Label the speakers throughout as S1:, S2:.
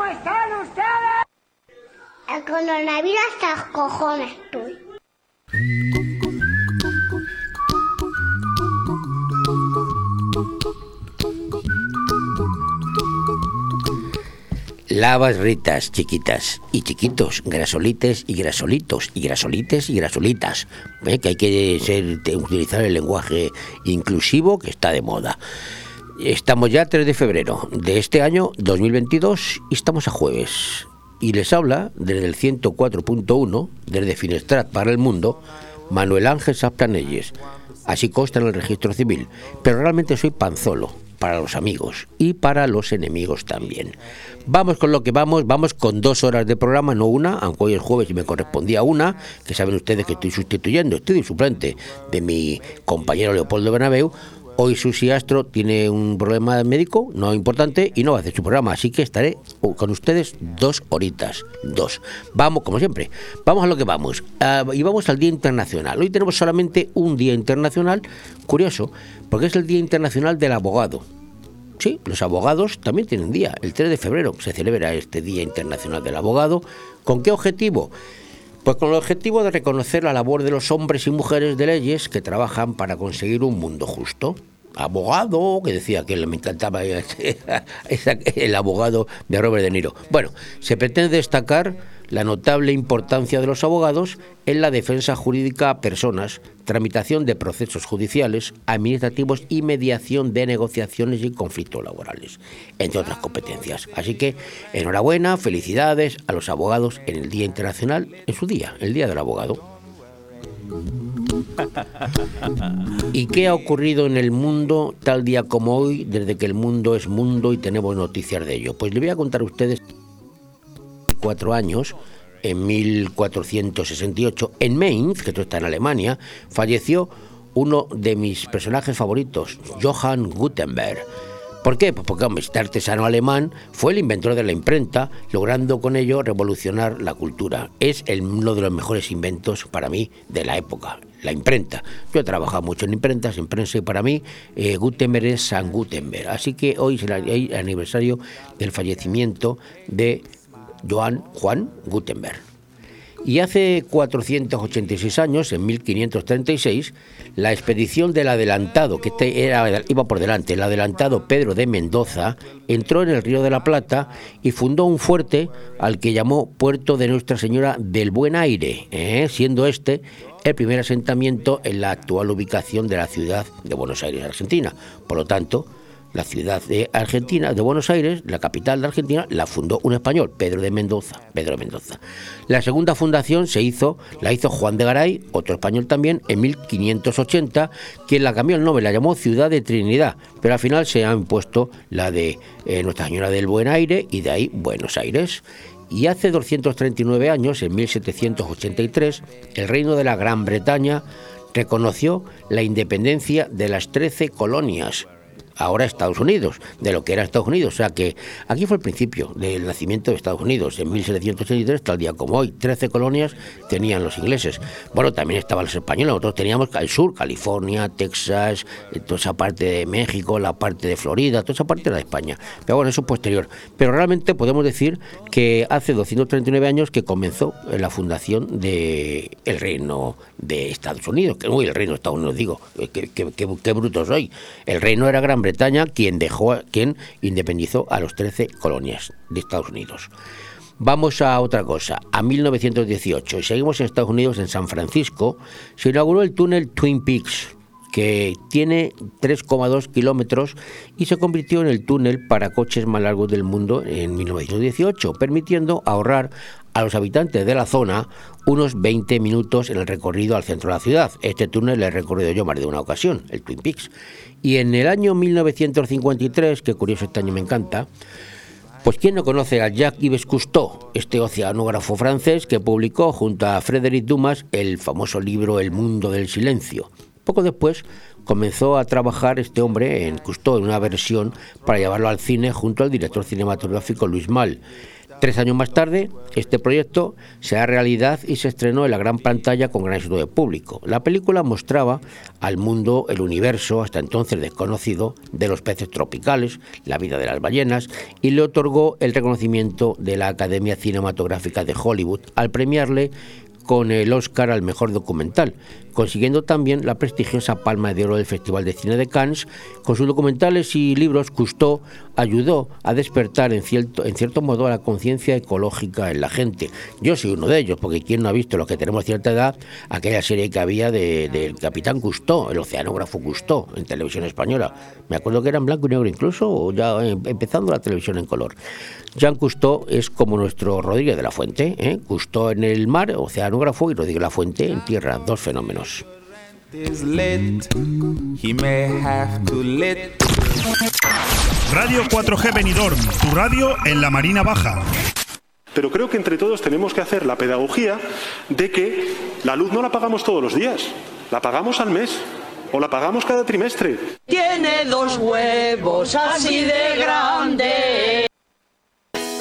S1: ¿Cómo están ustedes?
S2: El coronavirus hasta cojones estoy.
S3: Lavas ritas, chiquitas y chiquitos, grasolites y grasolitos y grasolites y grasolitas. ¿Ve? Que hay que ser, utilizar el lenguaje inclusivo que está de moda. Estamos ya 3 de febrero de este año 2022 y estamos a jueves. Y les habla desde el 104.1, desde Finestrat para el Mundo, Manuel Ángel Saptanelles. Así consta en el registro civil. Pero realmente soy panzolo para los amigos y para los enemigos también. Vamos con lo que vamos, vamos con dos horas de programa, no una, aunque hoy es jueves y me correspondía una, que saben ustedes que estoy sustituyendo, estoy de suplente de mi compañero Leopoldo Bernabeu. Hoy Susi Astro tiene un problema médico, no importante, y no va a hacer su programa, así que estaré con ustedes dos horitas, dos. Vamos, como siempre, vamos a lo que vamos. Ah, y vamos al Día Internacional. Hoy tenemos solamente un Día Internacional, curioso, porque es el Día Internacional del Abogado. Sí, los abogados también tienen día. El 3 de febrero se celebra este Día Internacional del Abogado. ¿Con qué objetivo? Pues con el objetivo de reconocer la labor de los hombres y mujeres de leyes que trabajan para conseguir un mundo justo. Abogado, que decía que me encantaba el abogado de Robert De Niro. Bueno, se pretende destacar la notable importancia de los abogados en la defensa jurídica a personas, tramitación de procesos judiciales, administrativos y mediación de negociaciones y conflictos laborales, entre otras competencias. Así que enhorabuena, felicidades a los abogados en el Día Internacional, en su día, el Día del Abogado. ¿Y qué ha ocurrido en el mundo tal día como hoy, desde que el mundo es mundo y tenemos noticias de ello? Pues le voy a contar a ustedes cuatro años, en 1468, en Mainz, que esto está en Alemania, falleció uno de mis personajes favoritos, Johann Gutenberg. ¿Por qué? Pues porque este artesano alemán fue el inventor de la imprenta, logrando con ello revolucionar la cultura. Es uno de los mejores inventos para mí de la época, la imprenta. Yo he trabajado mucho en imprentas, en prensa, y para mí eh, Gutenberg es San Gutenberg. Así que hoy es el aniversario del fallecimiento de Johann Juan Gutenberg. Y hace 486 años, en 1536, la expedición del adelantado, que este era, iba por delante, el adelantado Pedro de Mendoza, entró en el Río de la Plata y fundó un fuerte al que llamó Puerto de Nuestra Señora del Buen Aire, ¿eh? siendo este el primer asentamiento en la actual ubicación de la ciudad de Buenos Aires, Argentina. Por lo tanto, la ciudad de Argentina, de Buenos Aires, la capital de Argentina, la fundó un español, Pedro de Mendoza. Pedro Mendoza. La segunda fundación se hizo, la hizo Juan de Garay, otro español también, en 1580, quien la cambió el nombre, la llamó Ciudad de Trinidad, pero al final se ha impuesto la de eh, Nuestra Señora del Buen Aire y de ahí Buenos Aires. Y hace 239 años, en 1783, el reino de la Gran Bretaña reconoció la independencia de las 13 colonias ahora Estados Unidos, de lo que era Estados Unidos. O sea que aquí fue el principio del nacimiento de Estados Unidos. En 1783, tal día como hoy, 13 colonias tenían los ingleses. Bueno, también estaban los españoles. Nosotros teníamos al sur, California, Texas, eh, toda esa parte de México, la parte de Florida, toda esa parte era de España. Pero bueno, eso es posterior. Pero realmente podemos decir que hace 239 años que comenzó la fundación del el reino de Estados Unidos. Que, uy, el reino de Estados Unidos, digo, qué, qué bruto soy. El reino era Gran Bretaña Bretaña quien dejó, quien independizó a los 13 colonias de Estados Unidos. Vamos a otra cosa. A 1918, y seguimos en Estados Unidos, en San Francisco, se inauguró el túnel Twin Peaks, que tiene 3,2 kilómetros y se convirtió en el túnel para coches más largos del mundo en 1918, permitiendo ahorrar a los habitantes de la zona unos 20 minutos en el recorrido al centro de la ciudad. Este túnel lo he recorrido yo más de una ocasión, el Twin Peaks. Y en el año 1953, que curioso este año me encanta, pues ¿quién no conoce a Jacques-Yves Cousteau, este oceanógrafo francés que publicó junto a Frédéric Dumas el famoso libro El mundo del silencio? Poco después comenzó a trabajar este hombre en Cousteau en una versión para llevarlo al cine junto al director cinematográfico Luis Mal. Tres años más tarde, este proyecto se ha realidad y se estrenó en la gran pantalla con gran éxito de público. La película mostraba al mundo el universo, hasta entonces desconocido, de los peces tropicales, la vida de las ballenas, y le otorgó el reconocimiento de la Academia Cinematográfica de Hollywood al premiarle con el Oscar al mejor documental, consiguiendo también la prestigiosa Palma de Oro del Festival de Cine de Cannes. Con sus documentales y libros, Cousteau ayudó a despertar en cierto, modo a la conciencia ecológica en la gente. Yo soy uno de ellos, porque quien no ha visto, los que tenemos cierta edad, aquella serie que había del de, Capitán Cousteau, el oceanógrafo Cousteau, en televisión española. Me acuerdo que era en blanco y negro incluso, o ya empezando la televisión en color. Jean Cousteau es como nuestro Rodríguez de la Fuente, ¿eh? En el mar, oceanógrafo, y Rodríguez de la Fuente en tierra, dos fenómenos.
S4: Radio 4G Benidorm, tu radio en la Marina Baja.
S5: Pero creo que entre todos tenemos que hacer la pedagogía de que la luz no la pagamos todos los días, la pagamos al mes o la pagamos cada trimestre.
S6: Tiene dos huevos así de grandes.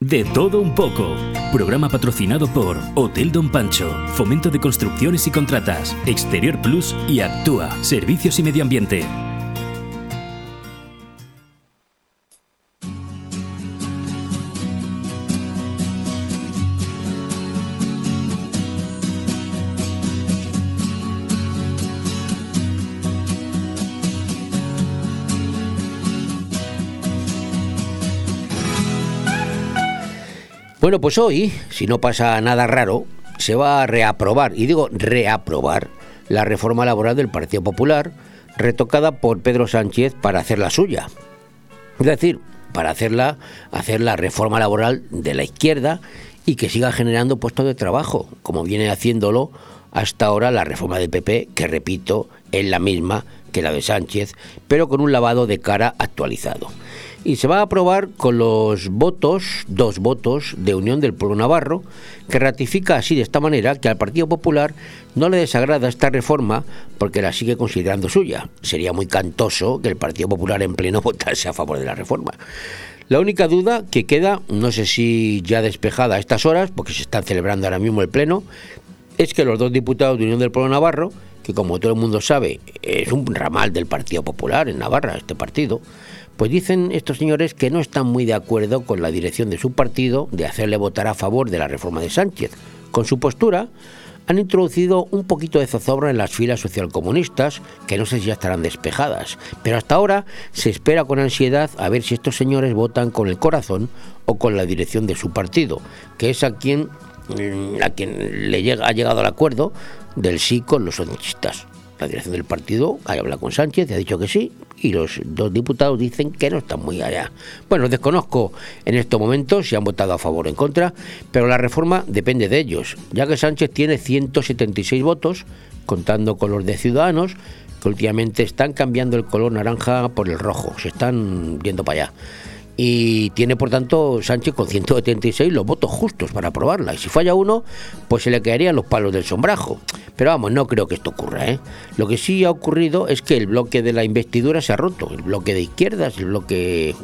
S7: De todo un poco. Programa patrocinado por Hotel Don Pancho, Fomento de Construcciones y Contratas, Exterior Plus y Actúa, Servicios y Medio Ambiente.
S3: Bueno, pues hoy, si no pasa nada raro, se va a reaprobar, y digo reaprobar, la reforma laboral del Partido Popular, retocada por Pedro Sánchez para hacer la suya. Es decir, para hacer la reforma laboral de la izquierda y que siga generando puestos de trabajo, como viene haciéndolo hasta ahora la reforma del PP, que repito, es la misma que la de Sánchez, pero con un lavado de cara actualizado y se va a aprobar con los votos, dos votos de Unión del Pueblo Navarro, que ratifica así de esta manera que al Partido Popular no le desagrada esta reforma porque la sigue considerando suya. Sería muy cantoso que el Partido Popular en pleno votase a favor de la reforma. La única duda que queda, no sé si ya despejada a estas horas, porque se está celebrando ahora mismo el pleno, es que los dos diputados de Unión del Pueblo Navarro, que como todo el mundo sabe es un ramal del Partido Popular en Navarra, este partido, pues dicen estos señores que no están muy de acuerdo con la dirección de su partido de hacerle votar a favor de la reforma de Sánchez. Con su postura, han introducido un poquito de zozobra en las filas socialcomunistas, que no sé si ya estarán despejadas, pero hasta ahora se espera con ansiedad a ver si estos señores votan con el corazón o con la dirección de su partido, que es a quien, a quien le llega, ha llegado al acuerdo del sí con los sanchistas. La dirección del partido ha hablado con Sánchez, ha dicho que sí, y los dos diputados dicen que no están muy allá. Bueno, desconozco en estos momentos si han votado a favor o en contra, pero la reforma depende de ellos, ya que Sánchez tiene 176 votos, contando con los de Ciudadanos, que últimamente están cambiando el color naranja por el rojo, se están yendo para allá. Y tiene por tanto Sánchez con 176 los votos justos para aprobarla. Y si falla uno, pues se le caerían los palos del sombrajo. Pero vamos, no creo que esto ocurra. ¿eh? Lo que sí ha ocurrido es que el bloque de la investidura se ha roto. El bloque de izquierdas, el bloque...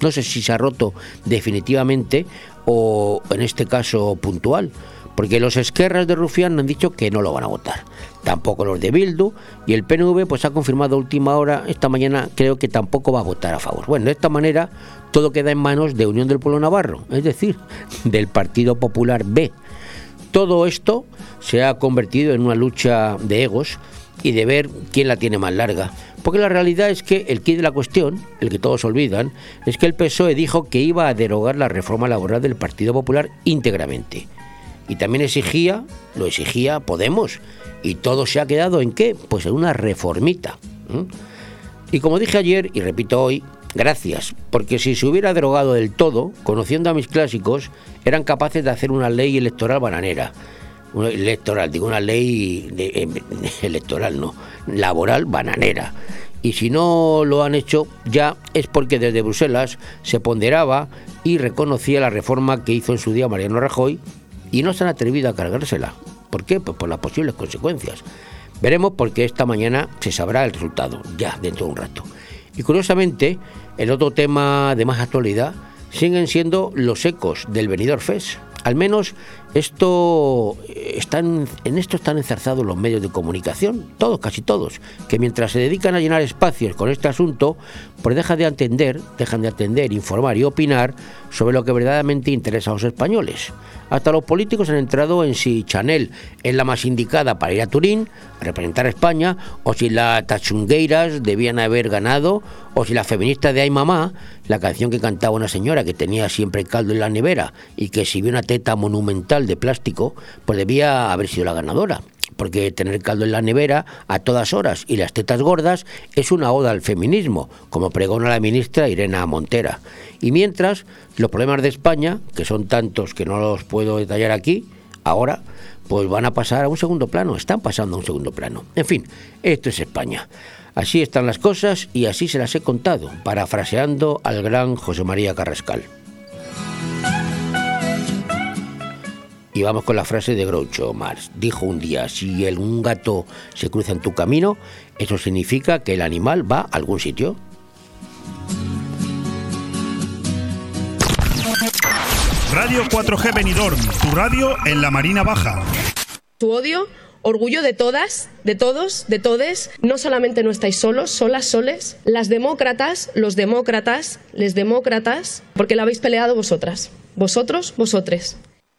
S3: No sé si se ha roto definitivamente o en este caso puntual. Porque los esquerras de Rufián han dicho que no lo van a votar. Tampoco los de Bildu. Y el PNV pues ha confirmado a última hora, esta mañana creo que tampoco va a votar a favor. Bueno, de esta manera todo queda en manos de Unión del Pueblo Navarro, es decir, del Partido Popular B. Todo esto se ha convertido en una lucha de egos y de ver quién la tiene más larga. Porque la realidad es que el kit de la cuestión, el que todos olvidan, es que el PSOE dijo que iba a derogar la reforma laboral del Partido Popular íntegramente. Y también exigía, lo exigía Podemos. Y todo se ha quedado en qué? Pues en una reformita. Y como dije ayer y repito hoy, Gracias, porque si se hubiera derogado del todo, conociendo a mis clásicos, eran capaces de hacer una ley electoral bananera. Una electoral, digo una ley eh, electoral, no, laboral bananera. Y si no lo han hecho ya es porque desde Bruselas se ponderaba y reconocía la reforma que hizo en su día Mariano Rajoy y no se han atrevido a cargársela. ¿Por qué? Pues por las posibles consecuencias. Veremos porque esta mañana se sabrá el resultado, ya dentro de un rato. Y curiosamente, el otro tema de más actualidad siguen siendo los ecos del venidor FES. Al menos esto están, en esto están enzarzados los medios de comunicación, todos, casi todos, que mientras se dedican a llenar espacios con este asunto, pues dejan de atender, dejan de atender, informar y opinar sobre lo que verdaderamente interesa a los españoles. Hasta los políticos han entrado en si Chanel es la más indicada para ir a Turín, a representar a España, o si las Tachungueiras debían haber ganado, o si la feminista de Ay Mamá, la canción que cantaba una señora que tenía siempre caldo en la nevera y que si vio una teta monumental de plástico, pues debía haber sido la ganadora porque tener caldo en la nevera a todas horas y las tetas gordas es una oda al feminismo, como pregona la ministra Irena Montera. Y mientras, los problemas de España, que son tantos que no los puedo detallar aquí, ahora, pues van a pasar a un segundo plano, están pasando a un segundo plano. En fin, esto es España. Así están las cosas y así se las he contado, parafraseando al gran José María Carrascal. Y vamos con la frase de Groucho Marx. Dijo un día, si el, un gato se cruza en tu camino, eso significa que el animal va a algún sitio.
S4: Radio 4G Benidorm, tu radio en la Marina Baja.
S8: Tu odio, orgullo de todas, de todos, de todes. No solamente no estáis solos, solas, soles. Las demócratas, los demócratas, les demócratas, porque la habéis peleado vosotras. Vosotros, vosotres.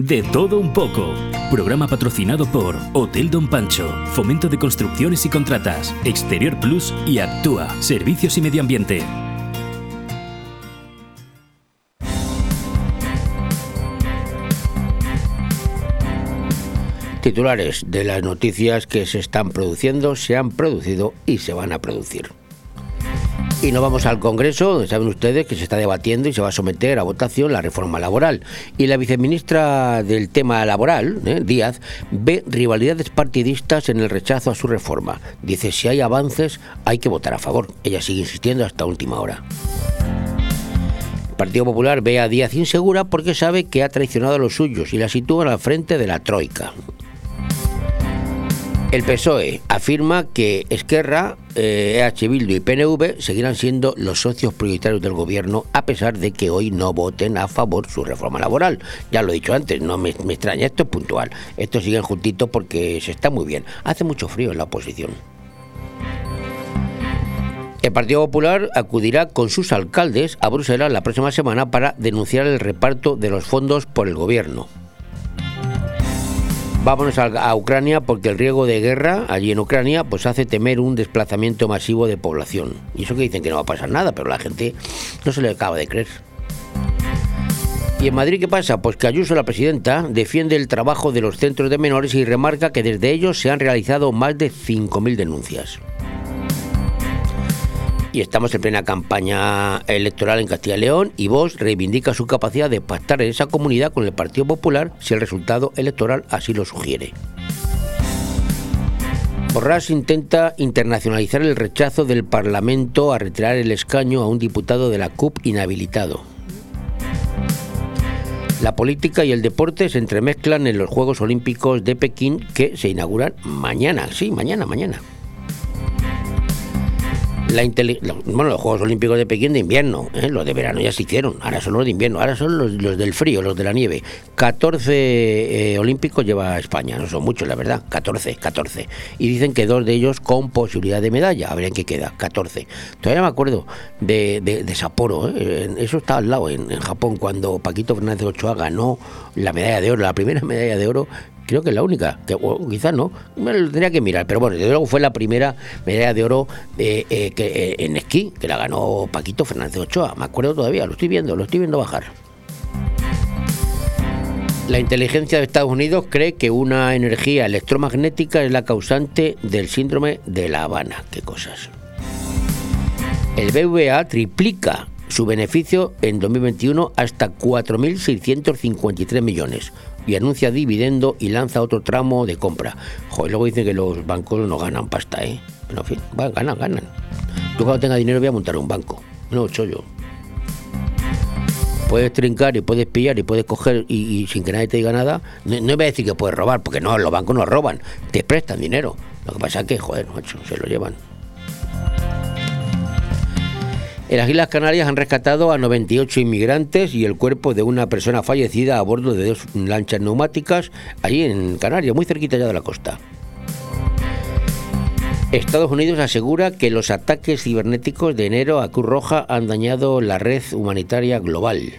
S7: De todo un poco. Programa patrocinado por Hotel Don Pancho, Fomento de Construcciones y Contratas, Exterior Plus y Actúa, Servicios y Medio Ambiente.
S3: Titulares de las noticias que se están produciendo, se han producido y se van a producir. Y nos vamos al Congreso, donde saben ustedes que se está debatiendo y se va a someter a votación la reforma laboral. Y la viceministra del tema laboral, ¿eh? Díaz, ve rivalidades partidistas en el rechazo a su reforma. Dice, si hay avances, hay que votar a favor. Ella sigue insistiendo hasta última hora. El Partido Popular ve a Díaz insegura porque sabe que ha traicionado a los suyos y la sitúa al frente de la Troika. El PSOE afirma que Esquerra, eh, EH Bildu y PNV seguirán siendo los socios prioritarios del gobierno a pesar de que hoy no voten a favor su reforma laboral. Ya lo he dicho antes, no me, me extraña, esto es puntual. Estos siguen juntitos porque se está muy bien. Hace mucho frío en la oposición. El Partido Popular acudirá con sus alcaldes a Bruselas la próxima semana para denunciar el reparto de los fondos por el gobierno. Vámonos a, Ucrania porque el riesgo de guerra allí en Ucrania pues hace temer un desplazamiento masivo de población. Y eso que dicen que no va a pasar nada, pero la gente no se le acaba de creer. ¿Y en Madrid qué pasa? Pues que Ayuso, la presidenta, defiende el trabajo de los centros de menores y remarca que desde ellos se han realizado más de 5.000 denuncias. Y estamos en plena campaña electoral en Castilla y León y Vox reivindica su capacidad de pactar en esa comunidad con el Partido Popular si el resultado electoral así lo sugiere. Borràs intenta internacionalizar el rechazo del Parlamento a retirar el escaño a un diputado de la CUP inhabilitado. La política y el deporte se entremezclan en los Juegos Olímpicos de Pekín que se inauguran mañana, sí, mañana, mañana. La bueno, los Juegos Olímpicos de Pekín de invierno, ¿eh? los de verano ya se hicieron, ahora son los de invierno, ahora son los, del frío, los de la nieve. 14 eh, olímpicos lleva España, no son muchos, la verdad, 14, 14. Y dicen que dos de ellos con posibilidad de medalla, a ver en qué queda, 14. Todavía me acuerdo de, de, de Sapporo, ¿eh? eso está al lado, en, en Japón, cuando Paquito Fernández Ochoa ganó la medalla de oro, la primera medalla de oro creo que es la única, que quizás no, me lo tendría que mirar, pero bueno, desde luego fue la primera medalla de oro eh, eh, en esquí, que la ganó Paquito Fernández Ochoa, me acuerdo todavía, lo estoy viendo, lo estoy viendo bajar. La inteligencia de Estados Unidos cree que una energía electromagnética es la causante del síndrome de La Habana. Qué cosas. El BVA triplica su beneficio en 2021 hasta 4.653 millones y anuncia dividendo y lanza otro tramo de compra. Joder, luego dicen que los bancos no ganan pasta, ¿eh? Pero en fin, va, ganan, ganan. Yo cuando tenga dinero voy a montar un banco. No, yo. Puedes trincar y puedes pillar y puedes coger y, sin que nadie te diga nada. No, no voy a decir que puedes robar, porque no, los bancos no roban, te prestan dinero. Lo que pasa es que, joder, se lo llevan. En las Islas Canarias han rescatado a 98 inmigrantes y el cuerpo de una persona fallecida a bordo de dos lanchas neumáticas allí en Canarias, muy cerquita ya de la costa. Estados Unidos asegura que los ataques cibernéticos de enero a Cruz Roja han dañado la red humanitaria global.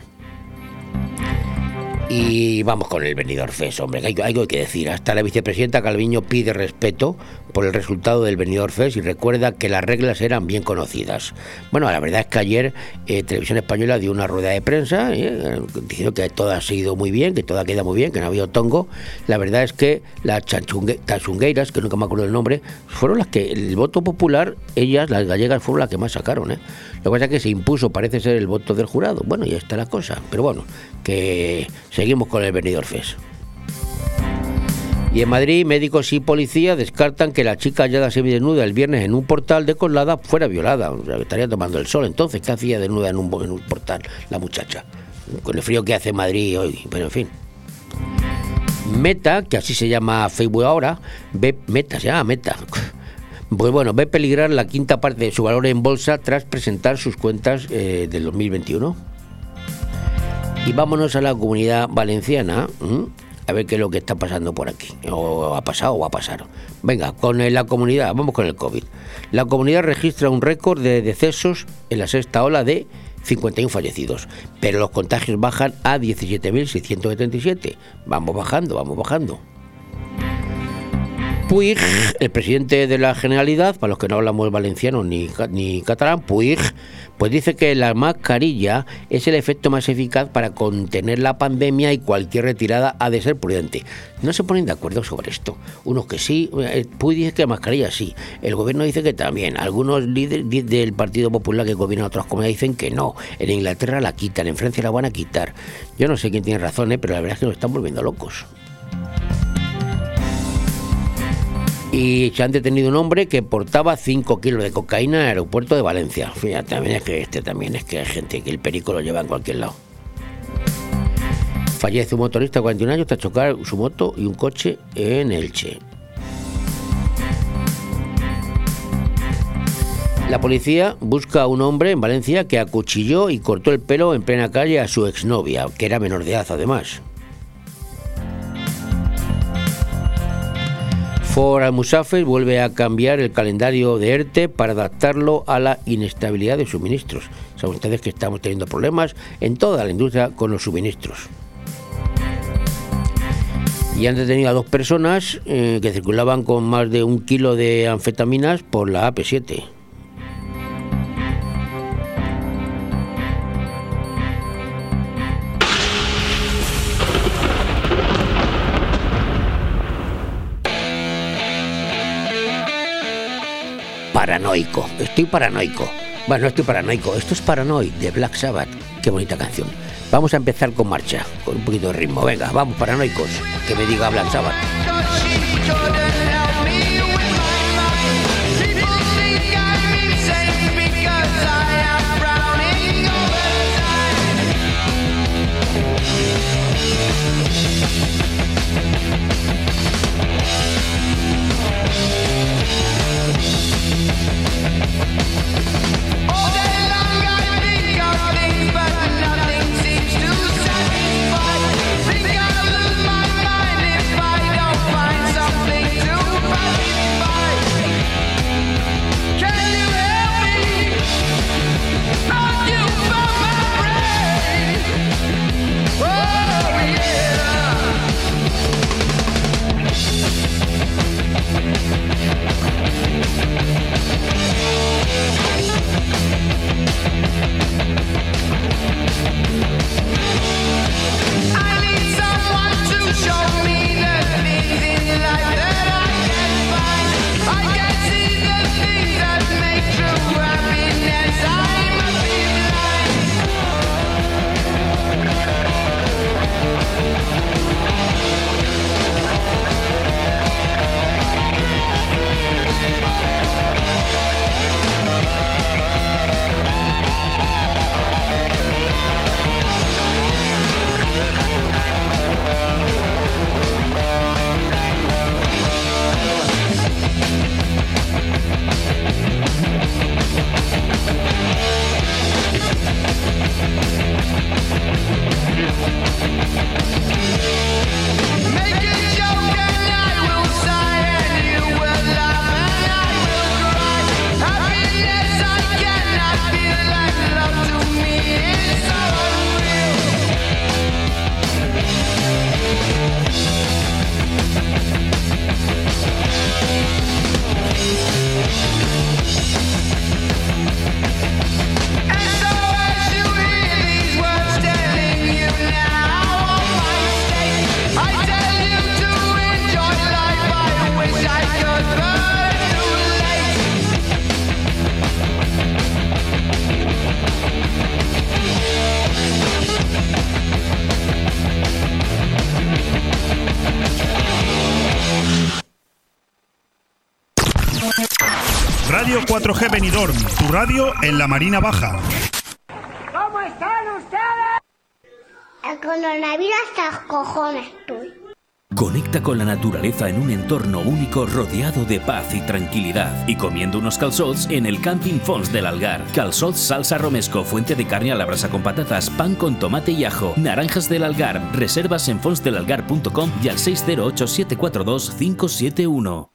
S3: Y vamos con el venidor FES, hombre, hay, algo que decir. Hasta la vicepresidenta Calviño pide respeto por el resultado del venidor FES y recuerda que las reglas eran bien conocidas. Bueno, la verdad es que ayer eh, Televisión Española dio una rueda de prensa eh, diciendo que todo ha sido muy bien, que todo queda muy bien, que no ha habido tongo. La verdad es que las tachungueiras, que nunca me acuerdo el nombre, fueron las que el voto popular, ellas, las gallegas, fueron las que más sacaron. ¿eh? Lo que pasa es que se impuso, parece ser, el voto del jurado. Bueno, ya está la cosa. Pero bueno, que seguimos con el venidor FES. Y en Madrid, médicos y policía descartan que la chica hallada semidesnuda el viernes en un portal de Colada fuera violada. Estaría tomando el sol. Entonces, ¿qué hacía desnuda en un, portal la muchacha? Con el frío que hace Madrid hoy. Pero en fin. Meta, que así se llama Facebook ahora, ve, Meta, se llama Meta. Pues bueno, ve peligrar la quinta parte de su valor en bolsa tras presentar sus cuentas eh, del 2021. Y vámonos a la comunidad valenciana. A ver qué es lo que está pasando por aquí, o ha pasado o va a pasar. Venga, con la comunidad, vamos con el COVID. La comunidad registra un récord de decesos en la sexta ola de 51 fallecidos, pero los contagios bajan a 17.677. Vamos bajando, vamos bajando. Puig, el presidente de la Generalidad, para los que no hablamos valenciano ni, ni catalán, Puig, pues dice que la mascarilla es el efecto más eficaz para contener la pandemia y cualquier retirada ha de ser prudente. No se ponen de acuerdo sobre esto. Unos que sí, eh, Puig dice que la mascarilla sí, el gobierno dice que también, algunos líderes del Partido Popular que gobierna otras comunidades dicen que no, en Inglaterra la quitan, en Francia la van a quitar. Yo no sé quién tiene razón, ¿eh? pero la verdad es que nos están volviendo locos. Y se han detenido un hombre que portaba 5 kilos de cocaína en el aeropuerto de Valencia. Fíjate, también es que este también es que hay gente que el perico lo lleva en cualquier lado. Fallece un motorista de 41 años tras chocar su moto y un coche en Elche. La policía busca a un hombre en Valencia que acuchilló y cortó el pelo en plena calle a su exnovia, que era menor de edad además. For Al-Musafir vuelve a cambiar el calendario de ERTE para adaptarlo a la inestabilidad de suministros. Saben ustedes que estamos teniendo problemas en toda la industria con los suministros. Y han detenido a dos personas eh, que circulaban con más de un kilo de anfetaminas por la AP7. Paranoico. Estoy paranoico. Bueno, no estoy paranoico. Esto es Paranoid de Black Sabbath. Qué bonita canción. Vamos a empezar con marcha, con un poquito de ritmo. Venga, vamos, paranoicos. Que me diga Black Sabbath.
S4: 4G Benidorm, tu radio en la Marina Baja.
S1: ¿Cómo están ustedes?
S2: El coronavirus hasta cojones estoy.
S7: Conecta con la naturaleza en un entorno único rodeado de paz y tranquilidad y comiendo unos calzots en el Camping Fons del Algar. Calzots salsa romesco, fuente de carne a la brasa con patatas, pan con tomate y ajo, naranjas del Algar. Reservas en fonsdelalgar.com y al 608 742 571.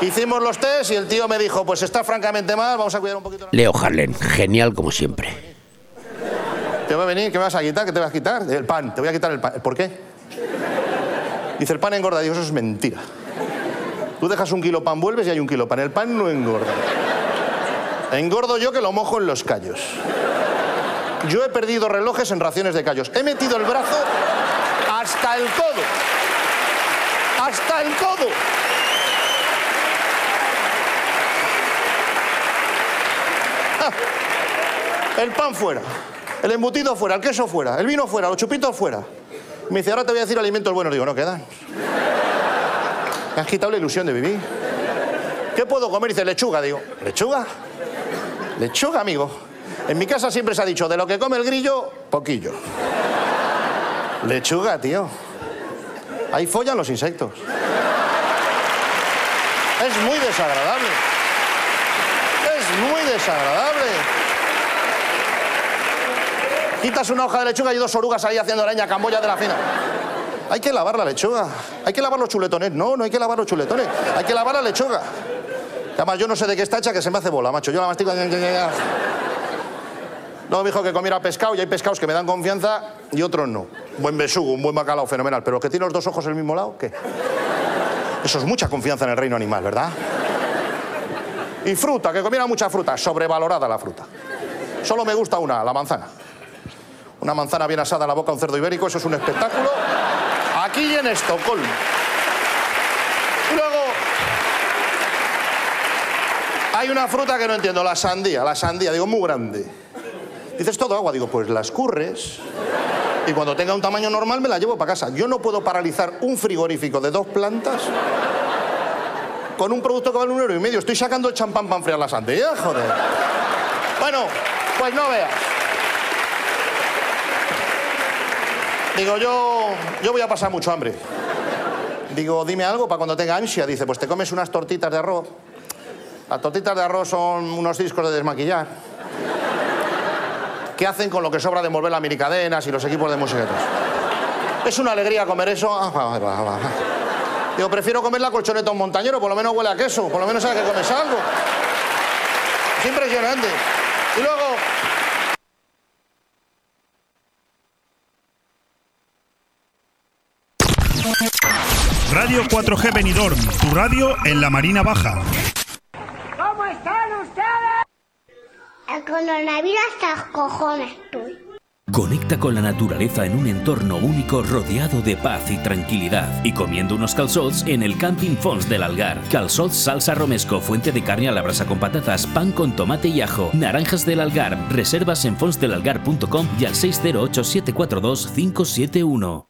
S9: Hicimos los test y el tío me dijo, pues está francamente mal, vamos a cuidar un poquito.
S3: Leo Harlen, genial como siempre.
S9: Te va a venir, ¿qué me vas a quitar? ¿Qué te vas a quitar? El pan, te voy a quitar el pan. ¿Por qué? Dice, el pan engorda. Digo, eso es mentira. Tú dejas un kilo pan, vuelves y hay un kilo pan. El pan no engorda. Engordo yo que lo mojo en los callos. Yo he perdido relojes en raciones de callos. He metido el brazo hasta el codo. Hasta el codo. El pan fuera, el embutido fuera, el queso fuera, el vino fuera, los chupitos fuera. Me dice, ahora te voy a decir alimentos buenos. Digo, no quedan. Me has quitado la ilusión de vivir. ¿Qué puedo comer? Dice, lechuga. Digo, ¿lechuga? Lechuga, amigo. En mi casa siempre se ha dicho, de lo que come el grillo, poquillo. Lechuga, tío. Ahí follan los insectos. Es muy desagradable. Desagradable. Quitas una hoja de lechuga y dos orugas ahí haciendo leña, camboya de la fina. Hay que lavar la lechuga. Hay que lavar los chuletones. No, no hay que lavar los chuletones. Hay que lavar la lechuga. Además, yo no sé de qué está hecha que se me hace bola, macho. Yo la mastico. No, me dijo que comiera pescado y hay pescados que me dan confianza y otros no. Buen besugo, un buen bacalao, fenomenal. Pero que tiene los dos ojos el mismo lado, ¿qué? Eso es mucha confianza en el reino animal, ¿verdad? Y fruta, que comiera mucha fruta. Sobrevalorada la fruta. Solo me gusta una, la manzana. Una manzana bien asada a la boca, un cerdo ibérico, eso es un espectáculo. Aquí y en Estocolmo. Luego hay una fruta que no entiendo, la sandía, la sandía, digo, muy grande. Dices todo agua, digo, pues la escurres y cuando tenga un tamaño normal me la llevo para casa. Yo no puedo paralizar un frigorífico de dos plantas con un producto que vale un euro y medio. Estoy sacando el champán para enfriar la sandía, joder. Bueno, pues no veas. Digo, yo, yo voy a pasar mucho hambre. Digo, dime algo para cuando tenga ansia. Dice, pues te comes unas tortitas de arroz. Las tortitas de arroz son unos discos de desmaquillar. ¿Qué hacen con lo que sobra de mover las minicadenas y los equipos de música? Es una alegría comer eso. Ah, va, va, va. Digo, prefiero comer la colchoneta a un montañero, por lo menos huele a queso, por lo menos sabes que comes algo. Es impresionante. Y luego,
S4: Radio 4G Benidorm, tu radio en la Marina Baja.
S2: ¿Cómo están ustedes? El coronavirus hasta cojones estoy.
S7: Conecta con la naturaleza en un entorno único rodeado de paz y tranquilidad y comiendo unos calzots en el Camping Fons del Algar. Calzots salsa romesco, fuente de carne a la brasa con patatas, pan con tomate y ajo, naranjas del Algar. Reservas en fonsdelalgar.com y al 608 742 571.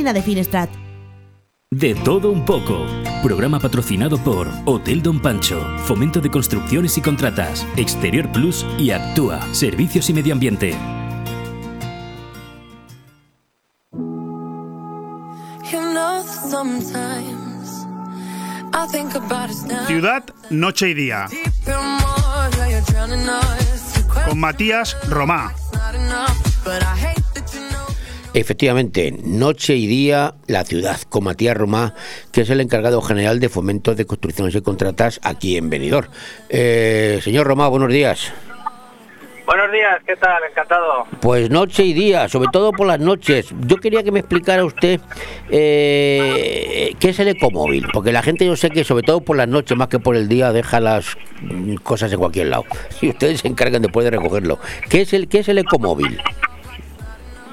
S10: De Finestrat.
S7: De todo un poco. Programa patrocinado por Hotel Don Pancho, Fomento de Construcciones y Contratas, Exterior Plus y Actúa, Servicios y Medio Ambiente.
S11: Ciudad, noche y día. Con Matías Romá.
S3: Efectivamente, noche y día, la ciudad, con Matías Romá, que es el encargado general de fomento de construcciones y contratas aquí en Benidorm. Eh, señor Romá, buenos días.
S12: Buenos días, ¿qué tal? Encantado.
S3: Pues noche y día, sobre todo por las noches. Yo quería que me explicara usted eh, qué es el ecomóvil, porque la gente yo sé que sobre todo por las noches, más que por el día, deja las mm, cosas en cualquier lado. Y ustedes se encargan después de recogerlo. ¿Qué es el, qué es el ecomóvil?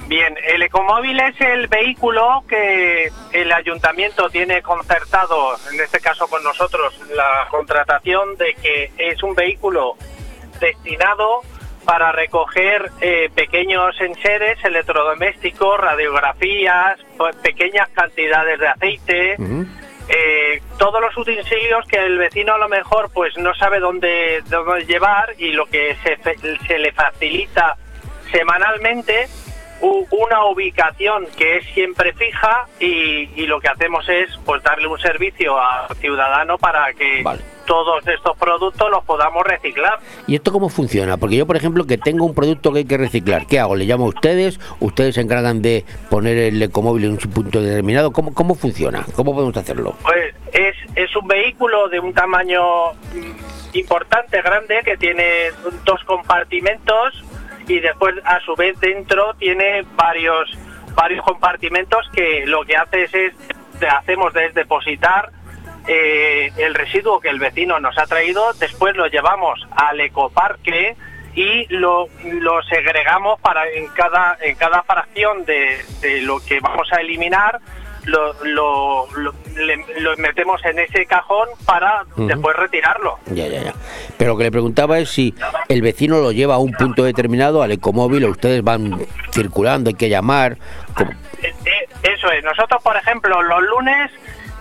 S12: Bien, el ecomóvil es el vehículo que el ayuntamiento tiene concertado, en este caso con nosotros, la contratación de que es un vehículo destinado para recoger eh, pequeños enseres electrodomésticos, radiografías, pues, pequeñas cantidades de aceite, eh, todos los utensilios que el vecino a lo mejor pues no sabe dónde, dónde llevar y lo que se, se le facilita semanalmente una ubicación que es siempre fija y, y lo que hacemos es pues darle un servicio al ciudadano para que todos estos productos los podamos reciclar.
S3: ¿Y esto cómo funciona? Porque yo, por ejemplo, que tengo un producto que hay que reciclar, ¿qué hago? ¿Le llamo a ustedes? ¿Ustedes se encargan de poner el ecomóvil en un punto determinado? ¿Cómo, cómo funciona? ¿Cómo podemos hacerlo?
S12: Pues es, es un vehículo de un tamaño mm, importante, grande, que tiene dos compartimentos y después a su vez dentro tiene varios varios compartimentos que lo que hace es, es hacemos es depositar eh, el residuo que el vecino nos ha traído, después lo llevamos al ecoparque y lo, lo segregamos para en cada en cada fracción de, de lo que vamos a eliminar lo, lo, lo- le- lo metemos en ese cajón para después retirarlo.
S3: Ya, ya, ya. Pero lo que le preguntaba es si el vecino lo lleva a un punto determinado, al ecomóvil, o ustedes van circulando, hay que llamar. ¿cómo?
S12: Eh, eh, Eso es. Nosotros, por ejemplo, los lunes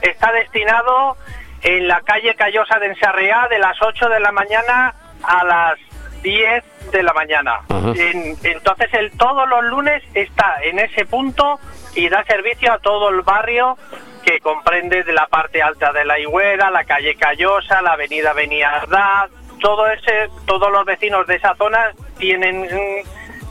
S12: está destinado en la calle Callosa de Ensarriá de las 8 de la mañana a las 10 de la mañana. En- entonces, el, todos los lunes está en ese punto y da servicio a todo el barrio que comprende de la parte alta de la Higuera, la calle Callosa, la avenida Beniardá, todo ese, todos los vecinos de esa zona tienen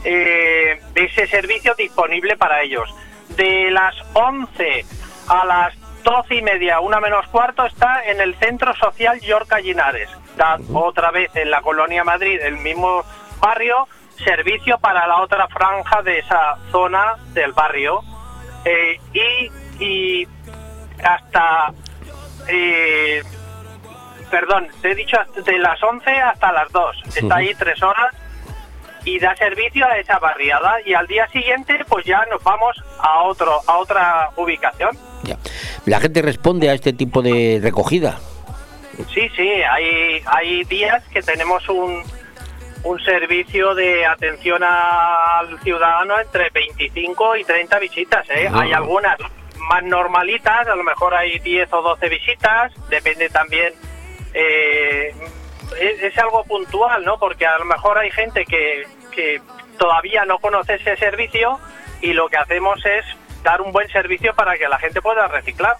S12: eh, ese servicio disponible para ellos. De las 11 a las 12 y media, una menos cuarto, está en el Centro Social Yorca Linares. Da otra vez en la Colonia Madrid, el mismo barrio, servicio para la otra franja de esa zona del barrio. Eh, y, y hasta... eh, perdón, te he dicho de las 11 hasta las 2. Está ahí tres horas y da servicio a esa barriada y al día siguiente pues ya nos vamos a otro a otra ubicación.
S3: La gente responde a este tipo de recogida.
S12: Sí, sí, hay hay días que tenemos un un servicio de atención al ciudadano entre 25 y 30 visitas, ¿eh? Hay algunas más normalitas, a lo mejor hay 10 o 12 visitas, depende también eh, es, es algo puntual, ¿no? Porque a lo mejor hay gente que, que todavía no conoce ese servicio y lo que hacemos es dar un buen servicio para que la gente pueda reciclar.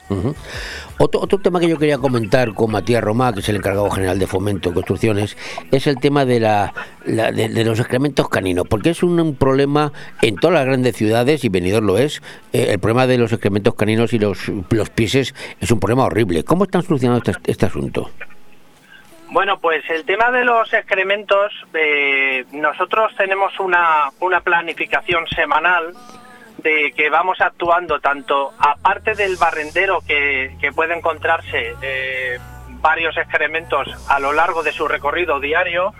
S3: Otro, otro tema que yo quería comentar con Matías Romá, que es el encargado general de Fomento y Construcciones, es el tema de, la, la- de, de los excrementos caninos, porque es un, un problema en todas las grandes ciudades, y Benidorm lo es, eh, el problema de los excrementos caninos y los, los pises es un problema horrible. ¿Cómo están solucionando este, este asunto?
S12: Bueno, pues el tema de los excrementos, eh, nosotros tenemos una, una planificación semanal de que vamos actuando tanto aparte del barrendero que, que puede encontrarse eh, varios excrementos a lo largo de su recorrido diario,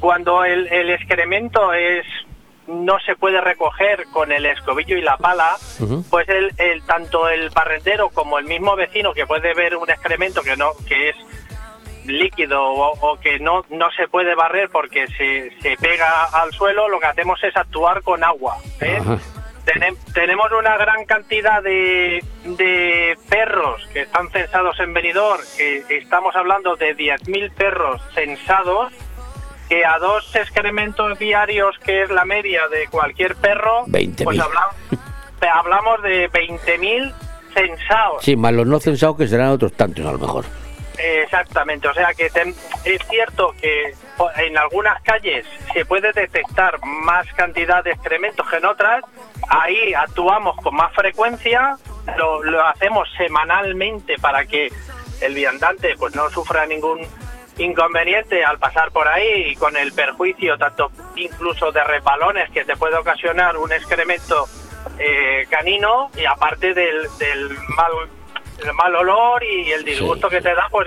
S12: cuando el, el excremento es no se puede recoger con el escobillo y la pala, pues el, el- tanto el barrendero como el mismo vecino que puede ver un excremento que no que es líquido o, o que no no se puede barrer porque se, se pega al suelo, lo que hacemos es actuar con agua. ¿eh? Tenem- tenemos una gran cantidad de, de perros que están censados en Benidorm, que estamos hablando de 10.000 perros censados, que a dos excrementos diarios, que es la media de cualquier perro,
S3: 20.000.
S12: pues hablamos, hablamos de 20.000 censados.
S3: Sí, más los no censados que serán otros tantos a lo mejor.
S12: Exactamente, o sea que tem- es cierto que en algunas calles se puede detectar más cantidad de excrementos que en otras, ahí actuamos con más frecuencia, lo, lo hacemos semanalmente para que el viandante pues no sufra ningún inconveniente al pasar por ahí y con el perjuicio tanto incluso de resbalones que te puede ocasionar un excremento eh, canino y aparte del, del mal el mal olor y el disgusto que te da pues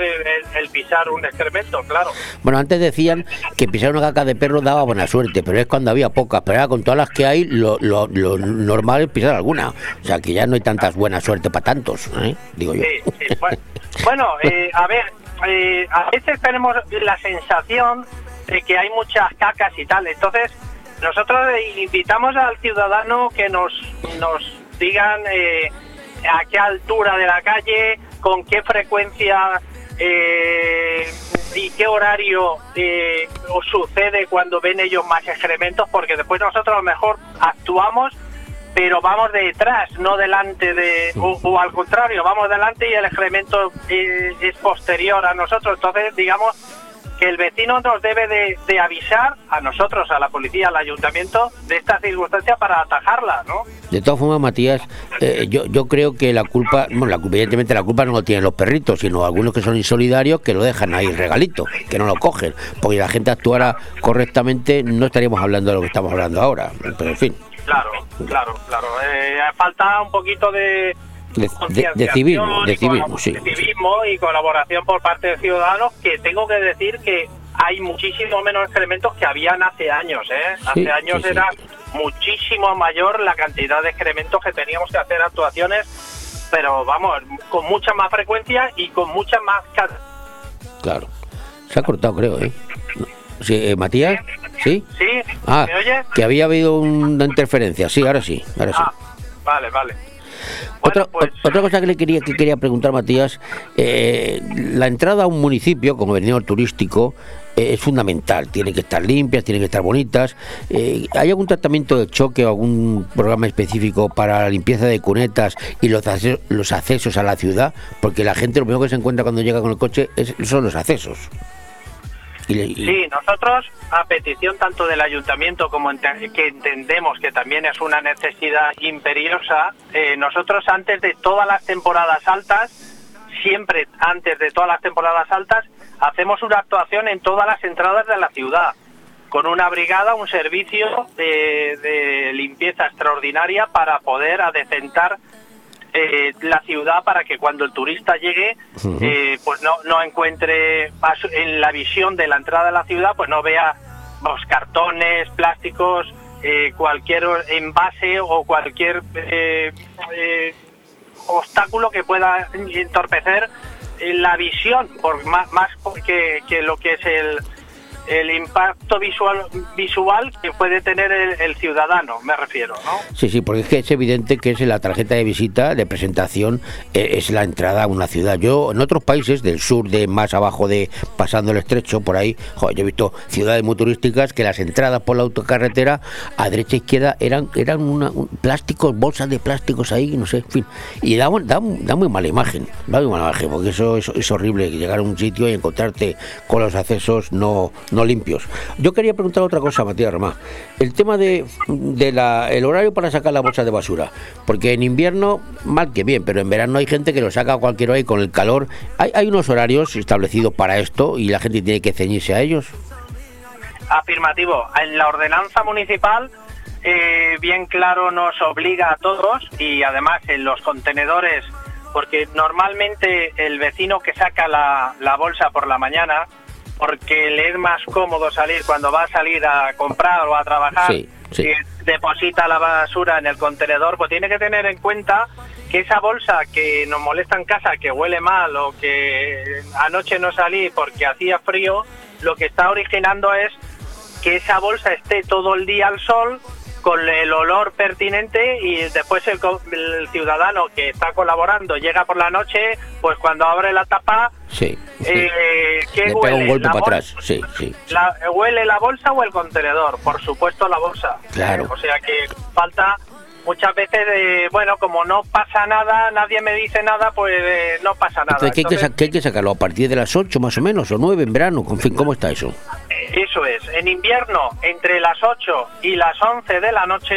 S12: el, pisar un excremento, claro.
S3: Bueno, antes decían que pisar una caca de perro daba buena suerte, pero es cuando había pocas. Pero ahora con todas las que hay, lo, lo- lo normal es pisar alguna. O sea, que ya no hay tantas buena suerte para tantos, ¿eh? digo yo.
S12: Sí, sí, bueno, bueno, eh, a ver, eh, a veces tenemos la sensación de que hay muchas cacas y tal. Entonces, nosotros invitamos al ciudadano que nos, nos digan eh, a qué altura de la calle, con qué frecuencia eh, y qué horario eh, os sucede cuando ven ellos más excrementos, porque después nosotros a lo mejor actuamos pero vamos detrás, no delante de, o, o al contrario, vamos delante y el excremento eh, es posterior a nosotros. Entonces, digamos que el vecino nos debe de, de avisar a nosotros, a la policía, al ayuntamiento, de esta circunstancia para atajarla, ¿no?
S3: De todas formas, Matías, eh, yo, yo creo que la culpa, bueno, la, evidentemente la culpa no lo tienen los perritos, sino algunos que son insolidarios que lo dejan ahí regalito, que no lo cogen. Porque si la gente actuara correctamente, no estaríamos hablando de lo que estamos hablando ahora. Pero en fin,
S12: Claro, claro, claro. Eh, falta un poquito de,
S3: de, de- de civismo, de
S12: y
S3: civismo,
S12: colab-
S3: sí.
S12: de civismo y colaboración por parte de ciudadanos que tengo que decir que hay muchísimo menos excrementos que habían hace años, ¿eh? Hace
S3: Sí,
S12: años
S3: sí,
S12: era muchísimo mayor la cantidad de excrementos que teníamos que hacer actuaciones, pero vamos, con mucha más frecuencia y con mucha más...
S3: Claro. Se ha cortado, creo, ¿eh? Sí, eh, Matías, ¿sí?
S12: ¿Sí?
S3: Ah,
S12: ¿Me oyes?
S3: que había habido una interferencia. Sí, ahora sí, ahora sí.
S12: Ah, vale,
S3: Otra,
S12: pues,
S3: ot- otra cosa que le quería que quería preguntar Matías, eh, la entrada a un municipio como venidor turístico eh, es fundamental, tiene que estar limpias, tienen que estar bonitas. Eh, ¿Hay algún tratamiento de choque o algún programa específico para la limpieza de cunetas y los, ace- los accesos a la ciudad? Porque la gente lo primero que se encuentra cuando llega con el coche es, son los accesos.
S12: Sí, nosotros, a petición tanto del ayuntamiento como que entendemos que también es una necesidad imperiosa, eh, nosotros antes de todas las temporadas altas, siempre antes de todas las temporadas altas, hacemos una actuación en todas las entradas de la ciudad, con una brigada, un servicio de, de limpieza extraordinaria para poder adecentar eh, la ciudad para que cuando el turista llegue eh, pues no, no encuentre a en la visión de la entrada de la ciudad pues no vea los cartones plásticos eh, cualquier envase o cualquier obstáculo que pueda entorpecer la visión por más, más que, que lo que es el el impacto visual visual que puede tener el, ciudadano, me refiero, ¿no?
S3: Sí, sí, porque es que es evidente que es la tarjeta de visita, de presentación, eh, es la entrada a una ciudad. Yo, en otros países del sur, de más abajo de pasando el estrecho, por ahí, joder, yo he visto ciudades muy turísticas que las entradas por la autocarretera a derecha e izquierda eran eran una, un- plásticos, bolsas de plásticos ahí, no sé, en fin. Y da, da, da muy mala imagen, da muy mala imagen, porque eso es, horrible, llegar a un sitio y encontrarte con los accesos no limpios. Yo quería preguntar otra cosa, Matías Romá. El tema de, de la, el horario para sacar la bolsa de basura. Porque en invierno, mal que bien, pero en verano hay gente que lo saca a cualquier hora y con el calor. Hay, hay unos horarios establecidos para esto y la gente tiene que ceñirse a ellos.
S12: Afirmativo. En la ordenanza municipal, eh, bien claro, nos obliga a todos y además en los contenedores, porque normalmente el vecino que saca la bolsa por la mañana, porque le es más cómodo salir cuando va a salir a comprar o a trabajar,
S3: Sí, sí.
S12: y deposita la basura en el contenedor, pues tiene que tener en cuenta que esa bolsa que nos molesta en casa, que huele mal o que anoche no salí porque hacía frío, lo que está originando es que esa bolsa esté todo el día al sol con el olor pertinente y después el, el ciudadano que está colaborando llega por la noche, pues cuando abre la tapa,
S3: Sí.
S12: eh, ¿qué
S3: Le pega un golpe
S12: ¿La
S3: para atrás. Sí, sí.
S12: la- ¿Huele la bolsa o el contenedor? Por supuesto la bolsa.
S3: Claro.
S12: O sea que falta muchas veces de, bueno, como no pasa nada, nadie me dice nada, pues eh, no pasa nada.
S3: Entonces, ¿qué hay, que
S12: Entonces,
S3: qué hay que sacarlo? ¿A partir de las 8 más o menos? ¿O 9 en verano? En fin, ¿cómo está eso?
S12: Eso es, en invierno entre las 8 y las 11 de la noche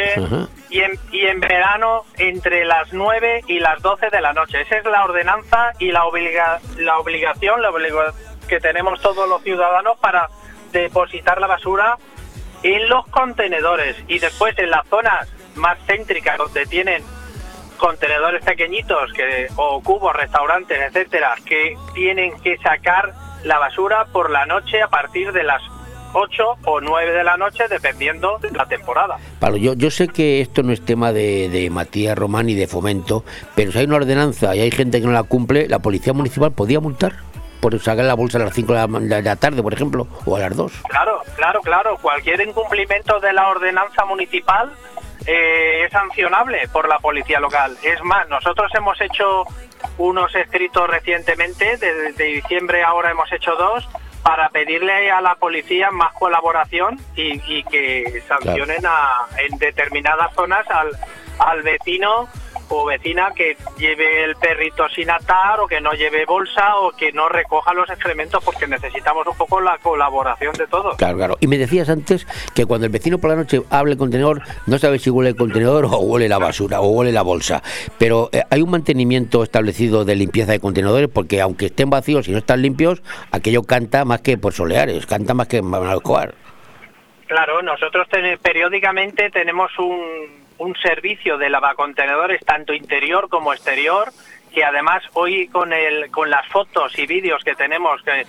S12: y, en, y en verano entre las 9 y las 12 de la noche. Esa es la ordenanza y la, obliga, la obligación la obliga- que tenemos todos los ciudadanos para depositar la basura en los contenedores y después en las zonas más céntricas donde tienen contenedores pequeñitos que o cubos, restaurantes, etcétera, que tienen que sacar la basura por la noche a partir de las 8 o 9 de la noche dependiendo de la temporada.
S3: Pablo, yo, yo sé que esto no es tema de, de Matías Román y de fomento, pero si hay una ordenanza y hay gente que no la cumple, ¿la policía municipal podía multar? Por sacar la bolsa a las 5 de la, de la tarde, por ejemplo, o a las 2.
S12: Claro, claro, claro. Cualquier incumplimiento de la ordenanza municipal eh, es sancionable por la policía local. Es más, nosotros hemos hecho unos escritos recientemente, desde diciembre ahora hemos hecho dos, para pedirle a la policía más colaboración y, y que sancionen a, en determinadas zonas al, al vecino o vecina que lleve el perrito sin atar o que no lleve bolsa o que no recoja los excrementos porque necesitamos un poco la colaboración de todos.
S3: Claro, claro. Y me decías antes que cuando el vecino por la noche abre el contenedor, no sabe si huele el contenedor o huele la basura o huele la bolsa. Pero eh, hay un mantenimiento establecido de limpieza de contenedores porque aunque estén vacíos y no están limpios, aquello canta más que por soleares, canta más que Escobar.
S12: Claro, nosotros ten- periódicamente tenemos un, un servicio de lavacontenedores tanto interior como exterior que además hoy con el con las fotos y vídeos que tenemos que,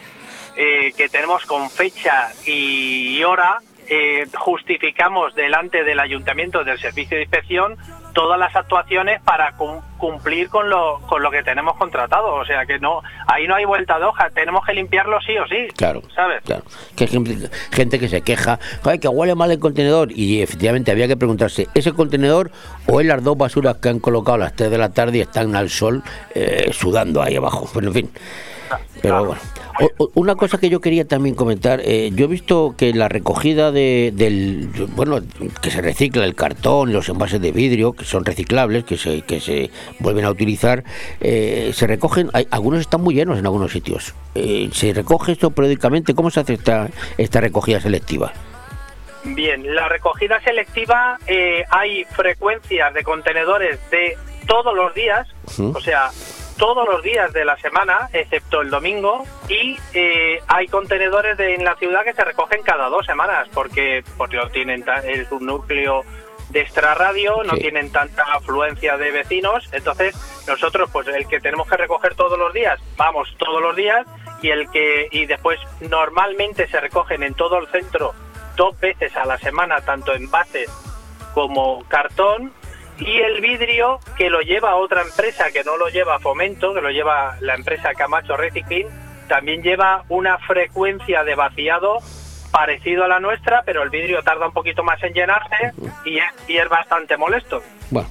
S12: eh, que tenemos con fecha y hora eh, justificamos delante del ayuntamiento del servicio de inspección todas las actuaciones para cum- cumplir con lo, con lo que tenemos contratado. O sea que no, ahí no hay vuelta de hoja, tenemos que limpiarlo sí o sí.
S3: Claro,
S12: ¿Sabes?
S3: claro. Que gente, gente que se queja, "Ay, que huele mal el contenedor. Y efectivamente había que preguntarse, ¿ese contenedor o es las dos basuras que han colocado a las 3 de la tarde y están al sol eh, sudando ahí abajo? Pero en fin. Pero bueno. O- una cosa que yo quería también comentar, eh, yo he visto que la recogida de, del, bueno, que se recicla el cartón, los envases de vidrio, que son reciclables, que se, que se vuelven a utilizar, eh, se recogen, hay, algunos están muy llenos en algunos sitios. Eh, ¿Se recoge esto periódicamente? ¿Cómo se hace esta, esta recogida selectiva?
S12: Bien, la recogida selectiva eh, hay frecuencias de contenedores de todos los días, o sea, todos los días de la semana, excepto el domingo, y eh, hay contenedores de, en la ciudad que se recogen cada dos semanas, porque, porque no tienen es un núcleo de extrarradio, no
S3: Sí.
S12: tienen tanta afluencia de vecinos, entonces nosotros, pues el que tenemos que recoger todos los días, vamos todos los días, y el que y después normalmente se recogen en todo el centro dos veces a la semana, tanto envases como cartón, y el vidrio que lo lleva otra empresa, que no lo lleva Fomento, que lo lleva la empresa Camacho Recycling, también lleva una frecuencia de vaciado parecido a la nuestra, pero el vidrio tarda un poquito más en llenarse y es, y es bastante molesto.
S3: Bueno,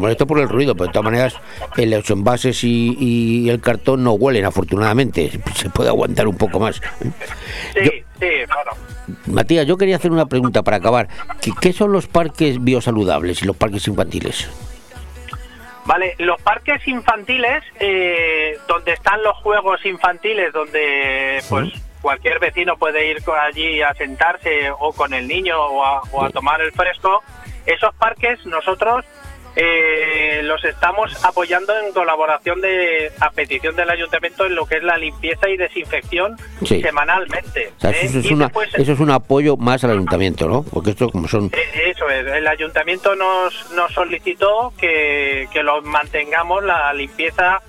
S3: molesto por el ruido, pero de todas maneras, el- los envases y, y el cartón no huelen, afortunadamente. Se puede aguantar un poco más.
S12: Sí, sí, bueno.
S3: Matías, yo quería hacer una pregunta para acabar. ¿Qué, qué son los parques biosaludables y los parques infantiles?
S12: Vale, los parques infantiles, eh, donde están los juegos infantiles, donde pues cualquier vecino puede ir allí a sentarse o con el niño o a, o a tomar el fresco, esos parques nosotros eh, los estamos apoyando en colaboración de a petición del ayuntamiento en lo que es la limpieza y desinfección
S3: Sí.
S12: semanalmente.
S3: O sea,
S12: ¿eh?
S3: eso, es
S12: Y
S3: una-
S12: después,
S3: eso es un apoyo más al ayuntamiento, ¿no? Porque esto como son...
S12: eh, Eso es, el ayuntamiento nos, nos solicitó que, que lo mantengamos la limpieza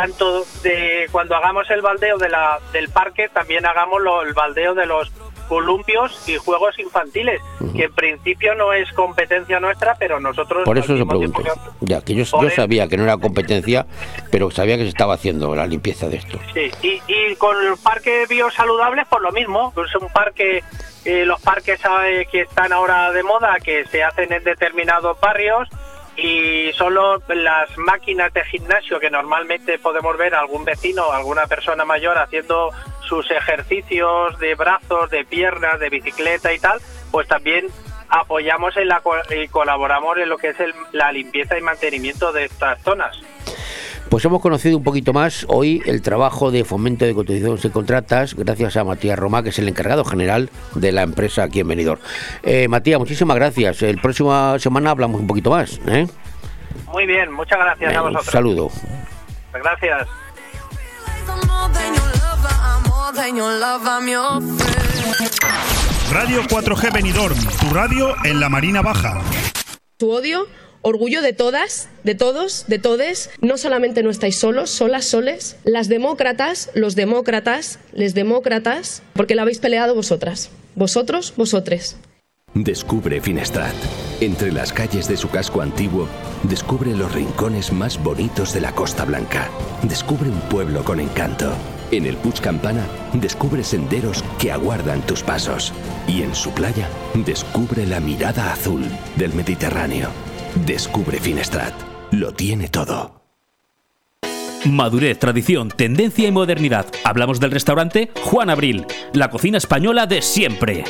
S12: tanto de cuando hagamos el baldeo de la, del parque, también hagamos lo- el baldeo de los columpios y juegos infantiles, que en principio no es competencia nuestra, pero nosotros...
S3: Por eso se pregunto. Ya, que yo,
S12: Por
S3: sabía que no era competencia, pero sabía que se estaba haciendo la limpieza de esto.
S12: Sí, y, y con el parque biosaludables, pues lo mismo. Es un parque, eh, los parques eh, que están ahora de moda, que se hacen en determinados barrios, y solo las máquinas de gimnasio que normalmente podemos ver algún vecino o alguna persona mayor haciendo sus ejercicios de brazos, de piernas, de bicicleta y tal, pues también apoyamos en la, y colaboramos en lo que es el- la limpieza y mantenimiento de estas zonas.
S3: Pues hemos conocido un poquito más hoy el trabajo de fomento de cotizaciones y contratas gracias a Matías Roma, que es el encargado general de la empresa aquí en Benidorm. Eh, Matías, muchísimas gracias. El próxima semana hablamos un poquito más. ¿eh?
S12: Muy bien, muchas gracias a
S3: Venga, un
S12: vosotros.
S3: saludo.
S12: Gracias.
S4: Radio 4G Benidorm, tu radio en la Marina Baja.
S13: Tu odio, orgullo de todas, de todos, de todes. No solamente no estáis solos, solas, soles. Las demócratas, los demócratas, les demócratas, porque la habéis peleado vosotras. Vosotros, vosotres.
S14: Descubre Finestrat. Entre las calles de su casco antiguo, descubre los rincones más bonitos de la Costa Blanca. Descubre un pueblo con encanto. En el Puig Campana, descubre senderos que aguardan tus pasos. Y en su playa, descubre la mirada azul del Mediterráneo. Descubre Finestrat. Lo tiene todo.
S11: Madurez, tradición, tendencia y modernidad. Hablamos del restaurante Juan Abril, la cocina española de siempre.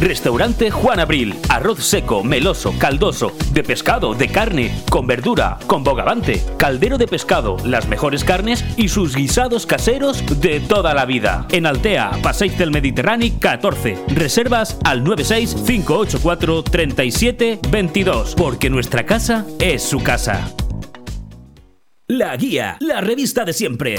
S11: Restaurante Juan Abril. Arroz seco, meloso, caldoso, de pescado, de carne, con verdura, con bogavante, caldero de pescado, las mejores carnes y sus guisados caseros de toda la vida. En Altea, Passeig del Mediterráneo 14. Reservas al 96 584 37 22. Porque nuestra casa es su casa.
S7: La Guía, la revista de siempre.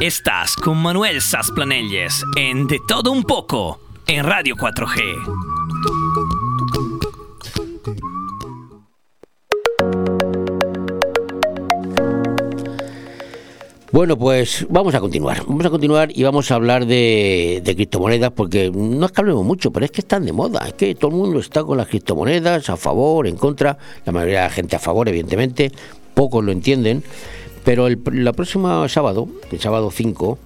S15: Estás con Manuel Sasplanelles en De Todo Un Poco en Radio 4G.
S3: Bueno, pues vamos a continuar. Vamos a continuar y vamos a hablar de, criptomonedas porque no es que hablemos mucho, pero es que están de moda. Es que todo el mundo está con las criptomonedas, a favor, en contra. La mayoría de la gente a favor, evidentemente. Pocos lo entienden. Pero el la próxima sábado, el sábado 5,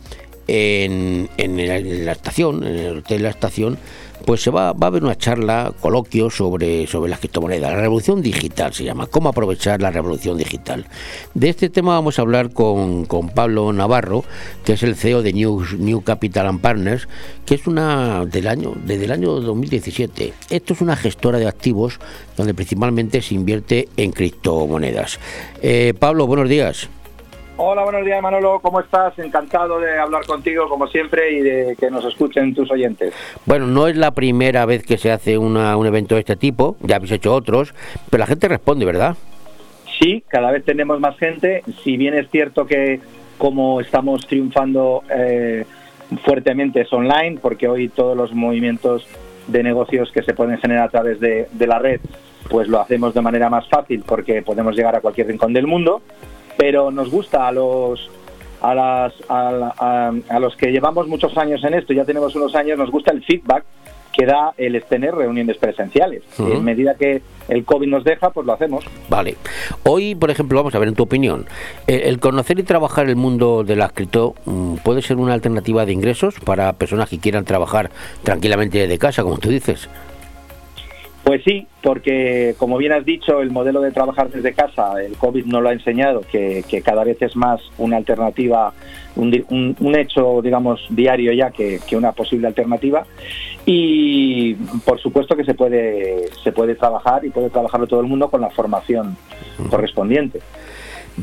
S3: en, la estación, en el hotel de la estación, pues se va, va a haber una charla, coloquio sobre, sobre las criptomonedas. La revolución digital se llama. ¿Cómo aprovechar la revolución digital? De este tema vamos a hablar con, con Pablo Navarro, que es el CEO de New, New Capital and Partners, que es una del año, desde el año 2017. Esto es una gestora de activos donde principalmente se invierte en criptomonedas. Eh, Pablo, buenos días.
S16: Hola, buenos días Manolo, ¿cómo estás? Encantado de hablar contigo como siempre y de que nos escuchen tus oyentes.
S3: Bueno, no es la primera vez que se hace una- un evento de este tipo, ya habéis hecho otros, pero la gente responde, ¿verdad?
S16: Sí, cada vez tenemos más gente, si bien es cierto que como estamos triunfando eh, fuertemente es online, porque hoy todos los movimientos de negocios que se pueden generar a través de, de la red, pues lo hacemos de manera más fácil porque podemos llegar a cualquier rincón del mundo, pero nos gusta a los a, las, a, a- a los que llevamos muchos años en esto, ya tenemos unos años, nos gusta el feedback que da el tener reuniones presenciales. En medida que el COVID nos deja, pues lo hacemos.
S3: Vale. Hoy, por ejemplo, vamos a ver en tu opinión, el, el conocer y trabajar el mundo de la cripto mm, puede ser una alternativa de ingresos para personas que quieran trabajar tranquilamente desde casa, como tú dices.
S16: Pues sí, porque como bien has dicho, el modelo de trabajar desde casa, el COVID nos lo ha enseñado, que, que cada vez es más una alternativa, un, di- un- un hecho, digamos, diario ya que, que una posible alternativa. Y por supuesto que se puede, se puede trabajar y puede trabajarlo todo el mundo con la formación correspondiente.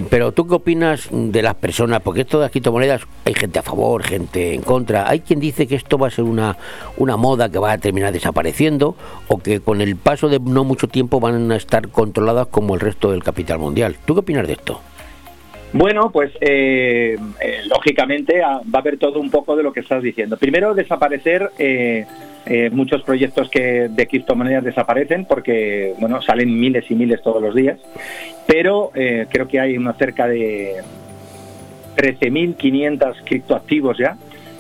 S3: Pero tú qué opinas de las personas, porque esto de las criptomonedas hay gente a favor, gente en contra. Hay quien dice que esto va a ser una, una moda que va a terminar desapareciendo o que con el paso de no mucho tiempo van a estar controladas como el resto del capital mundial. ¿Tú qué opinas de esto?
S16: Bueno, pues eh, eh, lógicamente ah, va a haber todo un poco de lo que estás diciendo. Primero, desaparecer eh, eh, muchos proyectos que de criptomonedas desaparecen porque bueno salen miles y miles todos los días, pero eh, creo que hay una cerca de 13.500 criptoactivos ya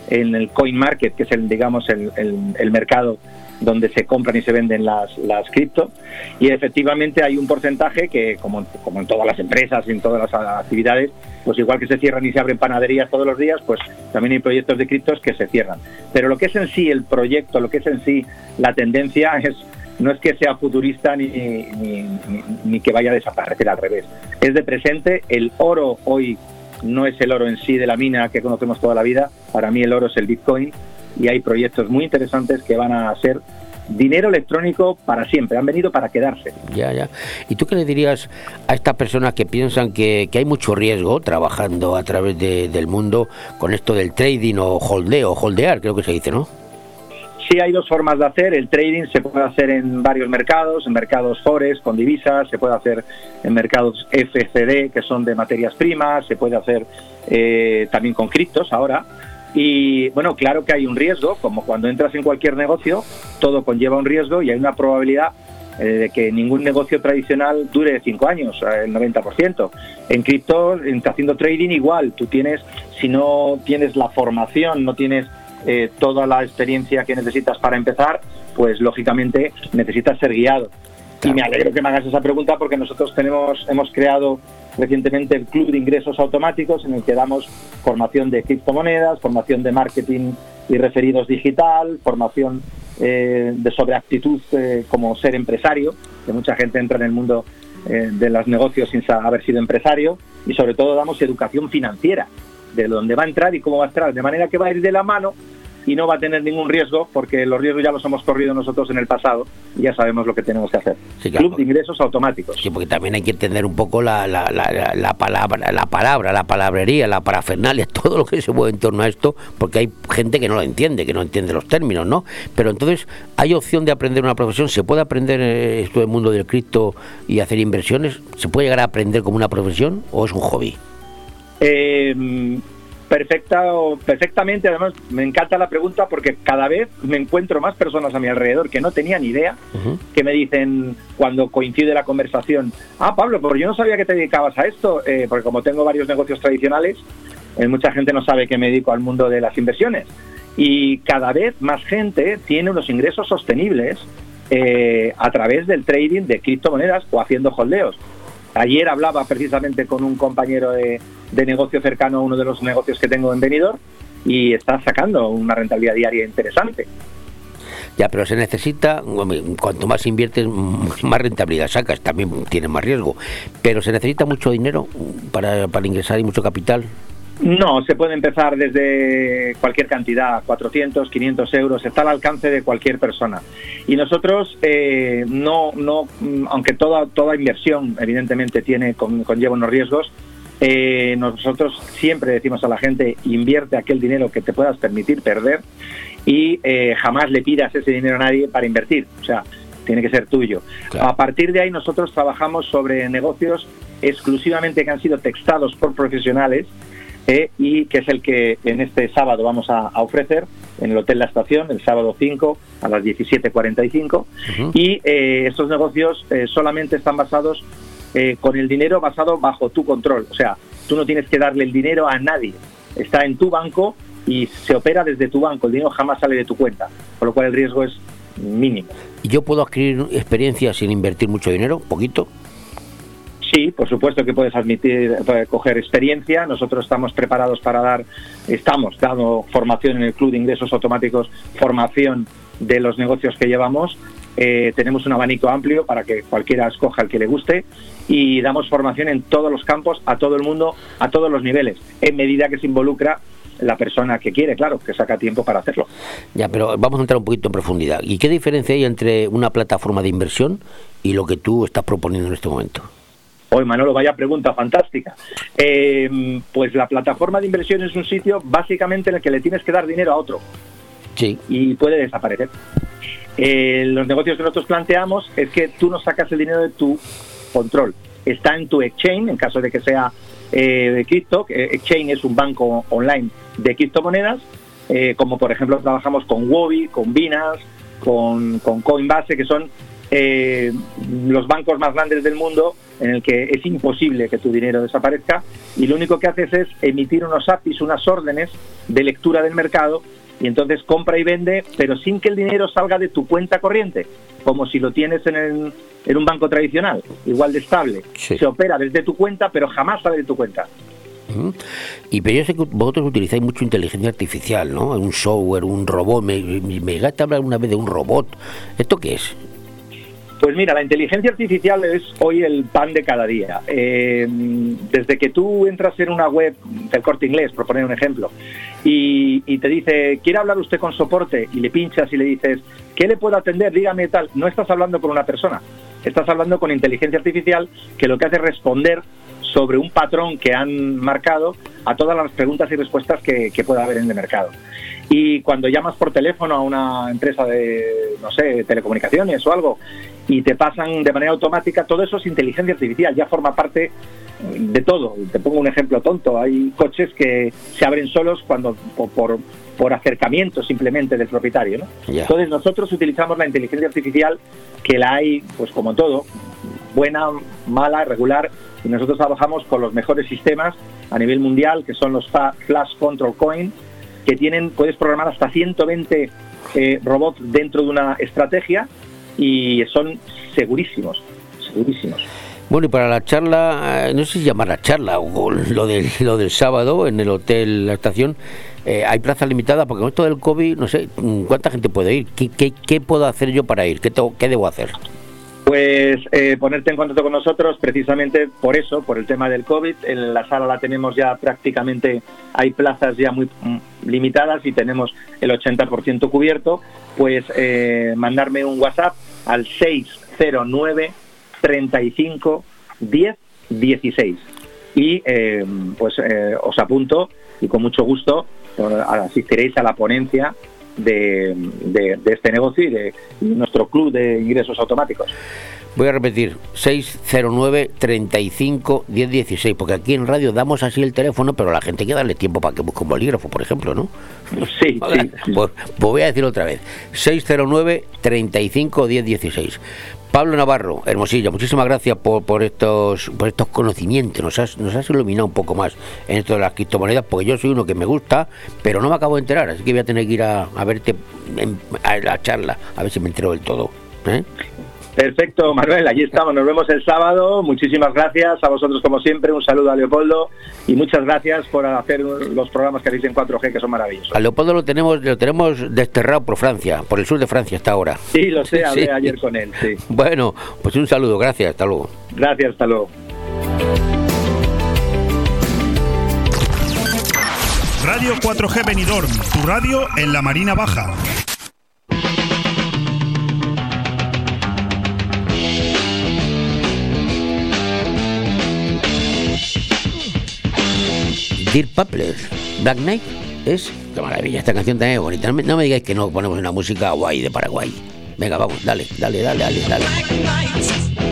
S16: en el coin market, que es el digamos el, el- mercado donde se compran y se venden las, las cripto. Y efectivamente hay un porcentaje que como, como en todas las empresas y en todas las actividades pues igual que se cierran y se abren panaderías todos los días pues también hay proyectos de criptos que se cierran. Pero lo que es en sí el proyecto lo que es en sí la tendencia es no es que sea futurista ni, ni, ni- ni que vaya a desaparecer al revés. Es de presente el oro hoy no es el oro en sí de la mina que conocemos toda la vida para mí el oro es el bitcoin y hay proyectos muy interesantes que van a ser dinero electrónico para siempre, han venido para quedarse.
S3: Ya, ya. ¿Y tú qué le dirías a estas personas que piensan que, que hay mucho riesgo trabajando a través de- del mundo con esto del trading o holdeo, holdear, creo que se dice, ¿no?
S16: Sí hay dos formas de hacer, el trading se puede hacer en varios mercados, en mercados forex con divisas, se puede hacer en mercados FCD que son de materias primas, se puede hacer eh, también con criptos ahora. Y bueno, claro que hay un riesgo, como cuando entras en cualquier negocio, todo conlleva un riesgo y hay una probabilidad eh, de que ningún negocio tradicional dure cinco años, eh, el 90%. En cripto, en- haciendo trading igual, tú tienes, si no tienes la formación, no tienes eh, toda la experiencia que necesitas para empezar, pues lógicamente necesitas ser guiado. Y me alegro que me hagas esa pregunta porque nosotros tenemos, hemos creado recientemente el Club de Ingresos Automáticos en el que damos formación de criptomonedas, formación de marketing y referidos digital, formación eh, de sobre actitud eh, como ser empresario, que mucha gente entra en el mundo eh, de los negocios sin haber sido empresario, y sobre todo damos educación financiera, de dónde va a entrar y cómo va a entrar, de manera que va a ir de la mano y no va a tener ningún riesgo, porque los riesgos ya los hemos corrido nosotros en el pasado y ya sabemos lo que tenemos que hacer. Club de ingresos automáticos.
S3: Sí, porque también hay que entender un poco la, la, la, la- la palabra, la palabra, la palabrería, la parafernalia, todo lo que se mueve en torno a esto, porque hay gente que no lo entiende, que no entiende los términos, ¿no? Pero entonces, ¿hay opción de aprender una profesión? ¿Se puede aprender eh, esto del mundo del cripto y hacer inversiones? ¿Se puede llegar a aprender como una profesión o es un hobby?
S16: Eh, perfecta, perfectamente, además me encanta la pregunta porque cada vez me encuentro más personas a mi alrededor que no tenían idea, que me dicen cuando coincide la conversación, ah Pablo, pues yo no sabía que te dedicabas a esto, eh, porque como tengo varios negocios tradicionales, eh, mucha gente no sabe que me dedico al mundo de las inversiones. Y cada vez más gente tiene unos ingresos sostenibles eh, a través del trading de criptomonedas o haciendo holdeos. Ayer hablaba precisamente con un compañero de, negocio cercano a uno de los negocios que tengo en Benidorm y está sacando una rentabilidad diaria interesante.
S3: Ya, pero se necesita, cuanto más inviertes, más rentabilidad sacas, también tienes más riesgo. Pero se necesita mucho dinero para, para ingresar y mucho capital.
S16: No, se puede empezar desde cualquier cantidad, 400, 500 euros, está al alcance de cualquier persona. Y nosotros, eh, no, no, mm, aunque toda, toda inversión evidentemente tiene, con- conlleva unos riesgos, eh, nosotros siempre decimos a la gente, invierte aquel dinero que te puedas permitir perder y eh, jamás le pidas ese dinero a nadie para invertir. O sea, tiene que ser tuyo. A partir de ahí nosotros trabajamos sobre negocios exclusivamente que han sido textados por profesionales eh, y que es el que en este sábado vamos a, a ofrecer en el Hotel La Estación, el sábado 5 a las 17.45. Y eh, estos negocios eh, solamente están basados eh, con el dinero basado bajo tu control. O sea, tú no tienes que darle el dinero a nadie. Está en tu banco y se opera desde tu banco. El dinero jamás sale de tu cuenta, por lo cual el riesgo es mínimo.
S3: ¿Y yo puedo adquirir experiencia sin invertir mucho dinero? ¿Poquito?
S16: Sí, por supuesto que puedes admitir, eh, coger experiencia. Nosotros estamos preparados para dar, estamos dando formación en el Club de Ingresos Automáticos, formación de los negocios que llevamos. Eh, tenemos un abanico amplio para que cualquiera escoja el que le guste y damos formación en todos los campos, a todo el mundo, a todos los niveles, en medida que se involucra la persona que quiere, claro, que saca tiempo para hacerlo.
S3: Ya, pero vamos a entrar un poquito en profundidad. ¿Y qué diferencia hay entre una plataforma de inversión y lo que tú estás proponiendo en este momento?
S16: Hoy, Manolo, vaya pregunta fantástica. Eh, pues la plataforma de inversión es un sitio básicamente en el que le tienes que dar dinero a otro.
S3: Sí.
S16: Y puede desaparecer. Eh, los negocios que nosotros planteamos es que tú no sacas el dinero de tu control. Está en tu exchange, en caso de que sea eh, de cripto. Eh, exchange es un banco online de criptomonedas, eh, como por ejemplo trabajamos con Wobi, con Binance, con, con Coinbase, que son eh, los bancos más grandes del mundo en el que es imposible que tu dinero desaparezca y lo único que haces es emitir unos APIs, unas órdenes de lectura del mercado y entonces compra y vende, pero sin que el dinero salga de tu cuenta corriente, como si lo tienes en, el- en un banco tradicional, igual de estable. Se opera desde tu cuenta, pero jamás sale de tu cuenta.
S3: Y pero yo sé que vosotros utilizáis mucho inteligencia artificial, ¿no? Un software, un robot. Me, me, me hablar una vez de un robot. ¿Esto qué es?
S16: Pues mira, la inteligencia artificial es hoy el pan de cada día. Eh, desde que tú entras en una web del corte inglés, por poner un ejemplo, y, te dice, ¿quiere hablar usted con soporte? Y le pinchas y le dices, ¿qué le puedo atender? Dígame tal. No estás hablando con una persona, estás hablando con inteligencia artificial que lo que hace es responder sobre un patrón que han marcado a todas las preguntas y respuestas que, que pueda haber en el mercado. Y cuando llamas por teléfono a una empresa de, no sé, telecomunicaciones o algo, y te pasan de manera automática, todo eso es inteligencia artificial, ya forma parte de todo. Te pongo un ejemplo tonto, hay coches que se abren solos cuando por, por, acercamiento simplemente del propietario. Entonces nosotros utilizamos la inteligencia artificial, que la hay, pues como todo, buena, mala, regular, y nosotros trabajamos con los mejores sistemas a nivel mundial, que son los Flash Control Coin, que tienen, puedes programar hasta 120 eh, robots dentro de una estrategia y son segurísimos, segurísimos.
S3: Bueno, y para la charla, eh, no sé si llamar la charla o lo del, lo del sábado en el hotel La Estación, eh, hay plaza limitada porque con esto del COVID, no sé, mm, ¿cuánta gente puede ir? ¿Qué, qué, qué puedo hacer yo para ir? ¿Qué, tengo- qué debo hacer?
S16: Pues eh, ponerte en contacto con nosotros precisamente por eso, por el tema del COVID. En la sala la tenemos ya prácticamente, hay plazas ya muy mm, limitadas y tenemos el 80% cubierto. Pues eh, mandarme un WhatsApp al 609 35 10 16 y eh, pues os apunto y con mucho gusto asistiréis a la ponencia de, de- de este negocio y de nuestro club de ingresos automáticos.
S3: Voy a repetir, 609 35 10 16, porque aquí en radio damos así el teléfono, pero a la gente hay que darle tiempo para que busque un bolígrafo, por ejemplo, ¿no?
S16: Sí,
S3: sí. Pues, pues voy a decir otra vez, 609 35 10 16. Pablo Navarro, Hermosillo, muchísimas gracias por, estos por estos conocimientos. Nos has, nos has iluminado un poco más en esto de las criptomonedas, porque yo soy uno que me gusta, pero no me acabo de enterar, así que voy a tener que ir a, a verte en- a la charla, a ver si me entero del todo. ¿eh?
S16: Perfecto, Manuel, allí estamos. Nos vemos el sábado. Muchísimas gracias a vosotros como siempre. Un saludo a Leopoldo y muchas gracias por hacer los programas que hacéis en 4G que son maravillosos.
S3: A Leopoldo lo tenemos, lo tenemos desterrado por Francia, por el sur de Francia hasta ahora.
S16: Sí, lo sé, hablé
S3: Sí.
S16: ayer con él. Sí.
S3: Bueno, pues un saludo, gracias, hasta luego.
S16: Gracias, hasta luego.
S4: Radio 4G Benidorm, tu radio en la Marina Baja.
S3: Dear Pupler, Black Knight es. Qué maravilla, esta canción también es bonita. No me digáis que no ponemos una música guay de Paraguay. Venga, vamos, dale, dale, dale, dale, dale.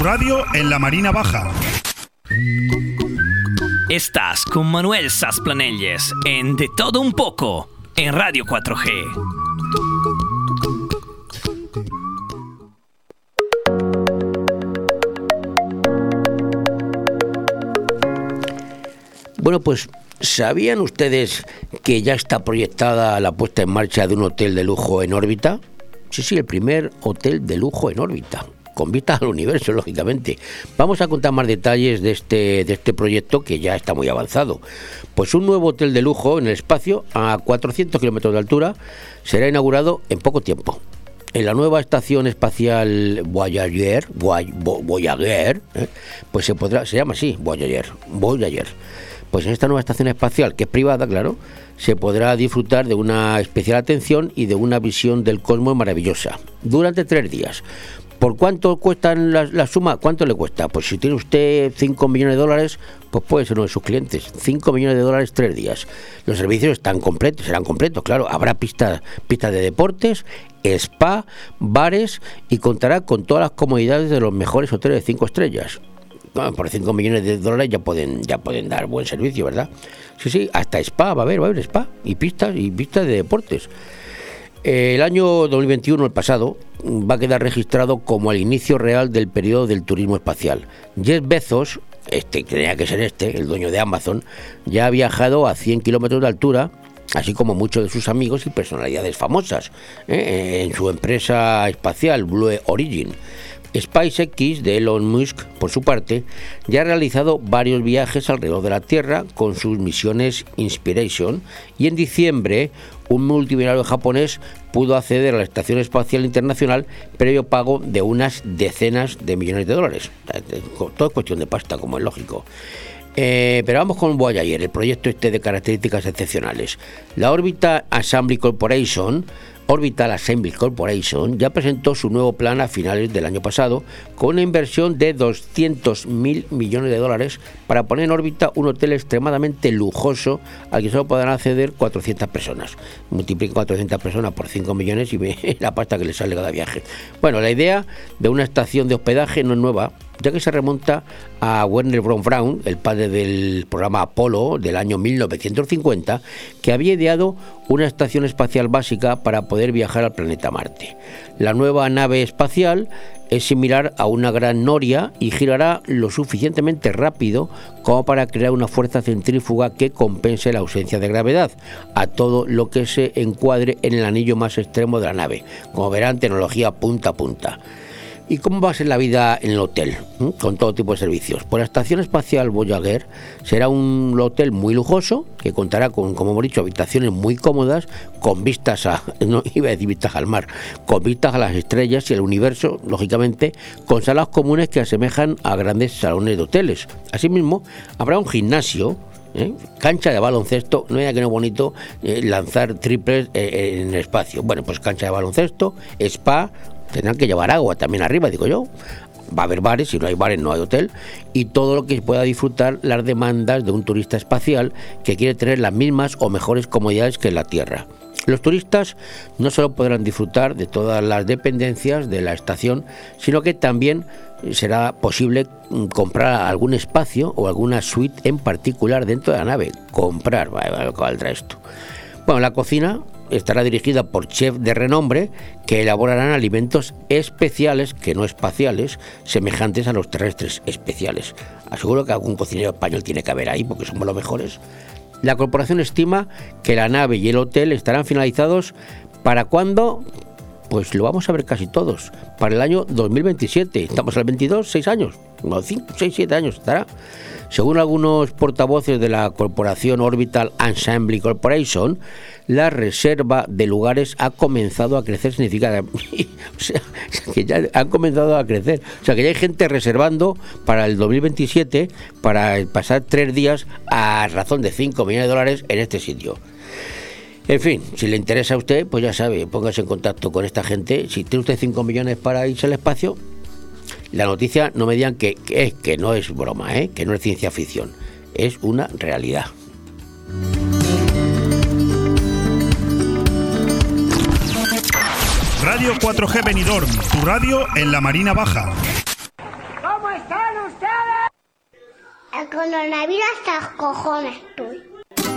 S4: Radio en la Marina Baja.
S15: Estás con Manuel Sasplanelles en De Todo Un Poco en Radio 4G.
S3: Bueno, pues ¿sabían ustedes que ya está proyectada la puesta en marcha de un hotel de lujo en órbita? Sí, sí, el primer hotel de lujo en órbita con vista al universo, lógicamente. Vamos a contar más detalles de este, de este proyecto que ya está muy avanzado. Pues un nuevo hotel de lujo en el espacio a 400 kilómetros de altura será inaugurado en poco tiempo. En la nueva estación espacial Voyager, Voyager, ¿eh? pues se podrá, se llama así, Voyager, Voyager. Pues en esta nueva estación espacial, que es privada, claro, se podrá disfrutar de una especial atención y de una visión del cosmos maravillosa durante tres días. ¿Por cuánto cuestan la, la, suma? ¿Cuánto le cuesta? Pues si tiene usted 5 millones de dólares, pues puede ser uno de sus clientes. 5 millones de dólares, tres días. Los servicios están completos, serán completos, claro. Habrá pistas pistas de deportes, spa, bares y contará con todas las comodidades de los mejores hoteles de 5 estrellas. Bueno, por 5 millones de dólares ya pueden, ya pueden dar buen servicio, ¿verdad? Sí, sí, hasta spa va a haber, va a haber spa y pistas y pistas de deportes. El año 2021, el pasado, va a quedar registrado como el inicio real del periodo del turismo espacial. Jeff Bezos, este tenía que ser este, el dueño de Amazon, ya ha viajado a 100 kilómetros de altura, así como muchos de sus amigos y personalidades famosas, ¿eh? en su empresa espacial Blue Origin. SpaceX de Elon Musk, por su parte, ya ha realizado varios viajes alrededor de la Tierra con sus misiones Inspiration y en diciembre un multimillonario japonés pudo acceder a la Estación Espacial Internacional previo pago de unas decenas de millones de dólares. Todo es cuestión de pasta, como es lógico. Eh, pero vamos con Voyager, el proyecto este de características excepcionales. La órbita Assembly Corporation Orbital Assembly Corporation ya presentó su nuevo plan a finales del año pasado con una inversión de 200 mil millones de dólares para poner en órbita un hotel extremadamente lujoso al que solo podrán acceder 400 personas. Multipliquen 400 personas por 5 millones y ve la pasta que les sale cada viaje. Bueno, la idea de una estación de hospedaje no es nueva, ya que se remonta a Werner von Braun, el padre del programa Apolo del año 1950, que había ideado una estación espacial básica para poder viajar al planeta Marte. La nueva nave espacial es similar a una gran noria y girará lo suficientemente rápido como para crear una fuerza centrífuga que compense la ausencia de gravedad a todo lo que se encuadre en el anillo más extremo de la nave. Como verán, tecnología punta a punta. ¿Y cómo va a ser la vida en el hotel? Con todo tipo de servicios. Pues la Estación Espacial Voyager será un hotel muy lujoso que contará con, como hemos dicho, habitaciones muy cómodas, con vistas a, no iba a decir vistas al mar, con vistas a las estrellas y el universo, lógicamente, con salas comunes que asemejan a grandes salones de hoteles. Asimismo, habrá un gimnasio ¿Eh? cancha de baloncesto, no era que no bonito eh, lanzar triples eh, en el espacio. Bueno, pues cancha de baloncesto, spa, tendrán que llevar agua también arriba, digo yo. Va a haber bares, si no hay bares no hay hotel, y todo lo que pueda disfrutar las demandas de un turista espacial que quiere tener las mismas o mejores comodidades que la Tierra. Los turistas no solo podrán disfrutar de todas las dependencias de la estación, sino que también será posible comprar algún espacio o alguna suite en particular dentro de la nave. Comprar, valdrá esto. Bueno, la cocina estará dirigida por chefs de renombre que elaborarán alimentos especiales, que no espaciales, semejantes a los terrestres especiales. Aseguro que algún cocinero español tiene que haber ahí porque somos los mejores. La corporación estima que la nave y el hotel estarán finalizados para cuando pues lo vamos a ver casi todos, para el año 2027. Estamos al 22, 6 años, 5, 6, 7 años estará. Según algunos portavoces de la corporación Orbital Assembly Corporation, la reserva de lugares ha comenzado a crecer significativamente. o sea, que ya han comenzado a crecer. O sea, que ya hay gente reservando para el 2027 para pasar tres días a razón de 5 millones de dólares en este sitio. En fin, si le interesa a usted, pues ya sabe, póngase en contacto con esta gente. Si tiene usted 5 millones para irse al espacio, la noticia no me digan que, que, que no es broma, ¿eh? que no es ciencia ficción, es una realidad.
S4: Radio 4G Benidorm, tu radio en la Marina Baja.
S1: ¿Cómo están ustedes?
S2: El coronavirus hasta cojones estoy.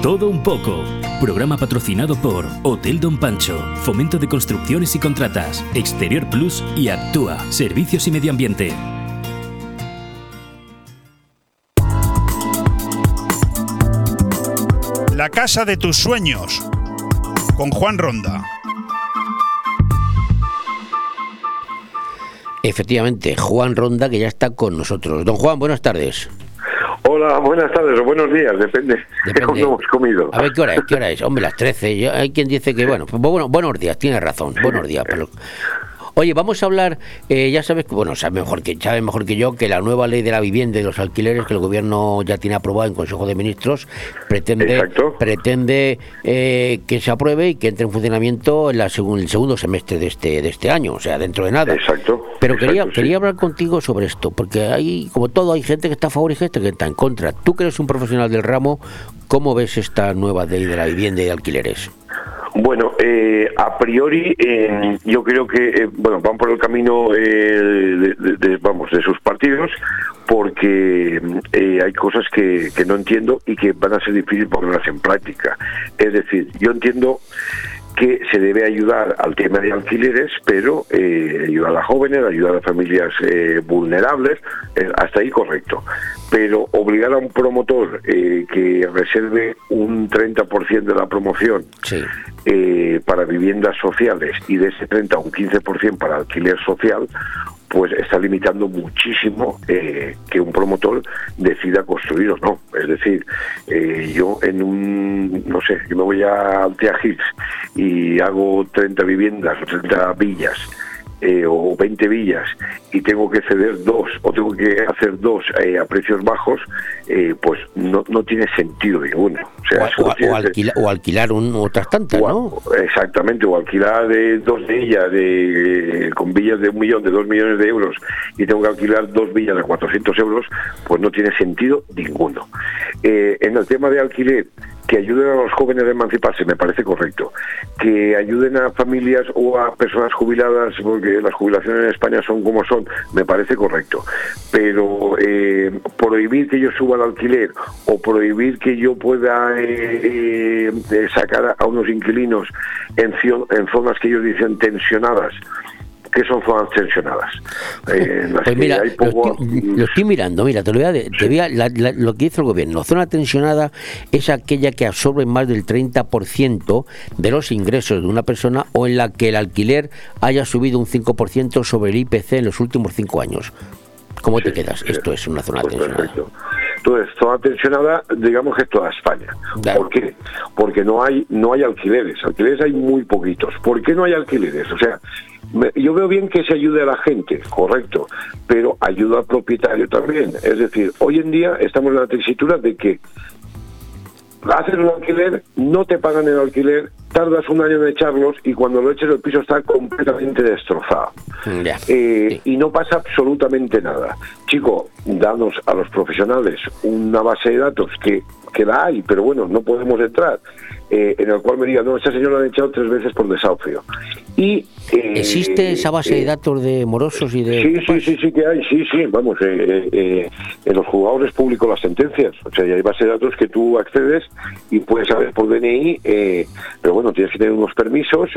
S7: Todo un poco. Programa patrocinado por Hotel Don Pancho, Fomento de Construcciones y Contratas, Exterior Plus y Actúa, Servicios y Medio Ambiente.
S4: La casa de tus sueños. Con Juan Ronda.
S3: Efectivamente, Juan Ronda, que ya está con nosotros. Don Juan, buenas tardes.
S17: Hola, buenas tardes o buenos días, depende, de cuándo hemos comido.
S3: A ver, ¿qué hora es? ¿Qué hora es? Hombre, las 13. Yo- hay quien dice que, bueno, pues, bueno, buenos días, tiene razón, buenos días. pero- Oye, vamos a hablar, eh, ya sabes que, bueno, sabe mejor que, sabe mejor que yo que la nueva ley de la vivienda y los alquileres que el gobierno ya tiene aprobado en Consejo de Ministros pretende, pretende eh, que se apruebe y que entre en funcionamiento en la segun- el segundo semestre de este, de este año, o sea, dentro de nada.
S17: Exacto.
S3: Pero quería,
S17: sí.
S3: quería hablar contigo sobre esto, porque hay, como todo, hay gente que está a favor y gente que está en contra. Tú que eres un profesional del ramo, ¿cómo ves esta nueva ley de la vivienda y de alquileres?
S17: Bueno, eh, a priori eh, yo creo que eh, bueno van por el camino eh, de, de- vamos de sus partidos porque eh, hay cosas que, que no entiendo y que van a ser difíciles ponerlas en práctica. Es decir, yo entiendo que se debe ayudar al tema de alquileres, pero eh, ayudar a jóvenes, ayudar a familias eh, vulnerables, eh, hasta ahí correcto. Pero obligar a un promotor que reserve un 30% de la promoción para viviendas sociales y de ese 30 a un 15% para alquiler social, pues está limitando muchísimo eh, que un promotor decida construir o no. Es decir, eh, yo en un, no sé, yo me voy a Altea y hago 30 viviendas o 30 villas eh, o 20 villas y tengo que ceder dos o tengo que hacer dos eh, a precios bajos, eh, pues no, no tiene sentido ninguno. O sea,
S3: O, o- alquila- alquilar un, otras tantas, ¿no?
S17: Exactamente, o alquilar de dos de ellas de, eh, con villas de un millón, de dos millones de euros y tengo que alquilar dos villas de 400 euros, pues no tiene sentido ninguno. Eh, en el tema de alquiler, que ayuden a los jóvenes a emanciparse, me parece correcto. Que ayuden a familias o a personas jubiladas, porque las jubilaciones en España son como son, me parece correcto. Pero eh, prohibir que yo suba el alquiler o prohibir que yo pueda eh, eh, sacar a unos inquilinos en, en zonas que ellos dicen tensionadas, que son zonas tensionadas. eh, en las
S3: Pues mira,
S17: hay
S3: lo
S17: poco-
S3: estoy, lo estoy mirando, mira, te lo voy a, te voy a- la- la- lo que dice el gobierno. Zona tensionada es aquella que absorbe más del 30% de los ingresos de una persona o en la que el alquiler haya subido un 5% sobre el IPC en los últimos cinco años. ¿Cómo te quedas? Esto es una zona tensionada.
S17: Pues Perfecto. Entonces, zona tensionada, digamos que es toda España. ¿Por qué? Porque no hay, no hay alquileres. Alquileres hay muy poquitos. ¿Por qué no hay alquileres? O sea, yo veo bien que se ayude a la gente, correcto, pero ayuda al propietario también. Es decir, hoy en día estamos en la tesitura de que haces un alquiler, no te pagan el alquiler, tardas un año en echarlos y cuando lo eches el piso está completamente destrozado. Eh, y no pasa absolutamente nada. Chico, danos a los profesionales una base de datos que, que la hay, pero bueno, no podemos entrar, eh, en el cual me diga, no, esta señora la han echado tres veces por desahucio. Y, eh,
S3: ¿Existe esa base de
S17: eh,
S3: datos de morosos y de...
S17: Sí, sí, sí, sí que hay, sí, sí, vamos, en los juzgados es público las sentencias, o sea, y hay base de datos que tú accedes y puedes saber por DNI, pero bueno, tienes que tener unos permisos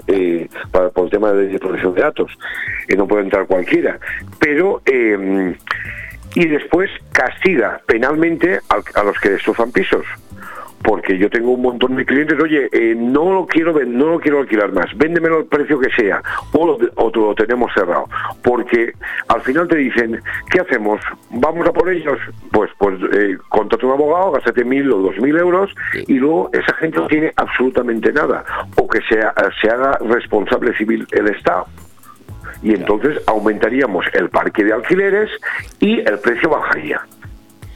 S17: para, por el tema de protección de datos, y no puede entrar cualquiera, pero... y después castiga penalmente al- a los que destrozan pisos porque yo tengo un montón de clientes, oye, eh, no lo quiero no lo quiero alquilar más, véndemelo al precio que sea, o lo, o lo tenemos cerrado, porque al final te dicen, ¿qué hacemos? ¿Vamos a por ellos? Pues, pues eh, un abogado, gástate mil o dos mil euros, y luego esa gente no tiene absolutamente nada, o que sea, se haga responsable civil el Estado. Y entonces aumentaríamos el parque de alquileres y el precio bajaría.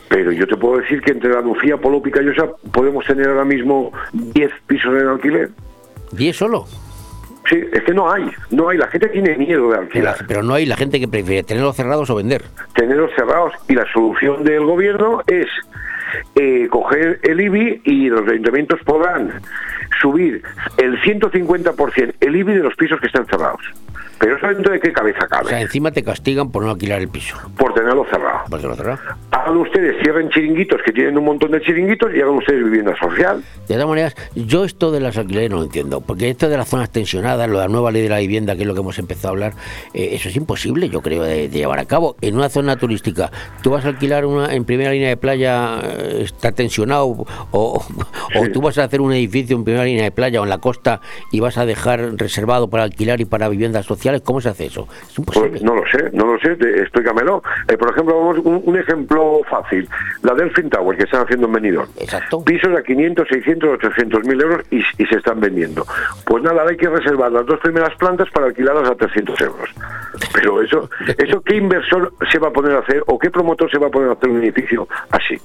S17: Pero yo te puedo decir que entre la Lucía, Polo Picayosa podemos tener ahora mismo 10 pisos en alquiler.
S3: ¿10 solo?
S17: Sí, es que no hay, no hay. La gente tiene miedo de alquilar.
S3: Pero no hay la gente que prefiere tenerlos cerrados o vender.
S17: Tenerlos cerrados. Y la solución del gobierno es eh, coger el IBI y los ayuntamientos podrán subir el 150% el IBI de los pisos que están cerrados. Pero eso dentro de qué cabeza cabe.
S3: O sea, encima te castigan por no alquilar el piso.
S17: Por tenerlo cerrado.
S3: Por tenerlo cerrado.
S17: Hagan ustedes, cierren chiringuitos que tienen un montón de chiringuitos y hagan ustedes vivienda social.
S3: De todas maneras, yo esto de las alquileres no lo entiendo, porque esto de las zonas tensionadas, lo de la nueva ley de la vivienda, que es lo que hemos empezado a hablar, eh, eso es imposible, yo creo, de, de llevar a cabo. En una zona turística, tú vas a alquilar una en primera línea de playa, eh, está tensionado, o, o tú vas a hacer un edificio en primera línea de playa o en la costa y vas a dejar reservado para alquilar y para viviendas sociales, ¿cómo se hace eso? Es imposible.
S17: Pues no lo sé, no lo sé, te- explícamelo. Eh, por ejemplo, vamos un, un ejemplo fácil, la Delfin Tower que están haciendo en Benidorm.
S3: Exacto.
S17: Pisos a 500, 600, 800 mil euros y, y se están vendiendo. Pues nada, hay que reservar las dos primeras plantas para alquilarlas a 300 euros. Pero eso, eso ¿qué inversor se va a poner a hacer o qué promotor se va a poner a hacer un edificio así?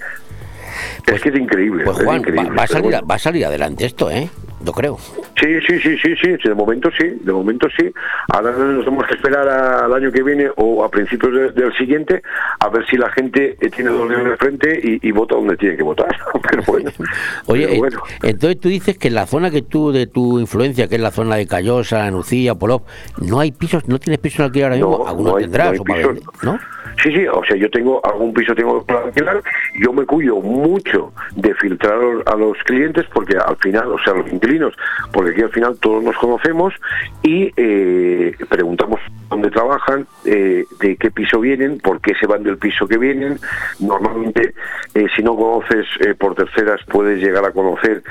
S17: es que es increíble.
S3: Pues
S17: es
S3: Juan,
S17: increíble,
S3: va, va a salir,
S17: bueno.
S3: va a salir adelante esto, ¿eh? Yo creo.
S17: Sí, sí, sí, sí, sí, de momento sí, de momento sí. Ahora nos tenemos que esperar a- al año que viene o a principios de- del siguiente a ver si la gente eh, tiene dos dedos de frente y, y vota donde tiene que votar. Pero bueno,
S3: Oye,
S17: pero
S3: eh,
S17: bueno.
S3: entonces tú dices que en la zona que tú, de tu influencia, que es la zona de Callosa, Nucía, Polop, no hay pisos, no tienes pisos alquiler ahora mismo,
S17: No,
S3: algunos
S17: no hay-
S3: tendrás,
S17: no hay
S3: o para
S17: pisos.
S3: vender, ¿no?
S17: Sí, sí, o sea, yo tengo algún piso tengo para alquilar, yo me cuido mucho de filtrar a los clientes porque al final, o sea, los inquilinos, porque aquí al final todos nos conocemos y eh, preguntamos dónde trabajan, eh, de qué piso vienen, por qué se van del piso que vienen. Normalmente, eh, si no conoces eh, por terceras, puedes llegar a conocer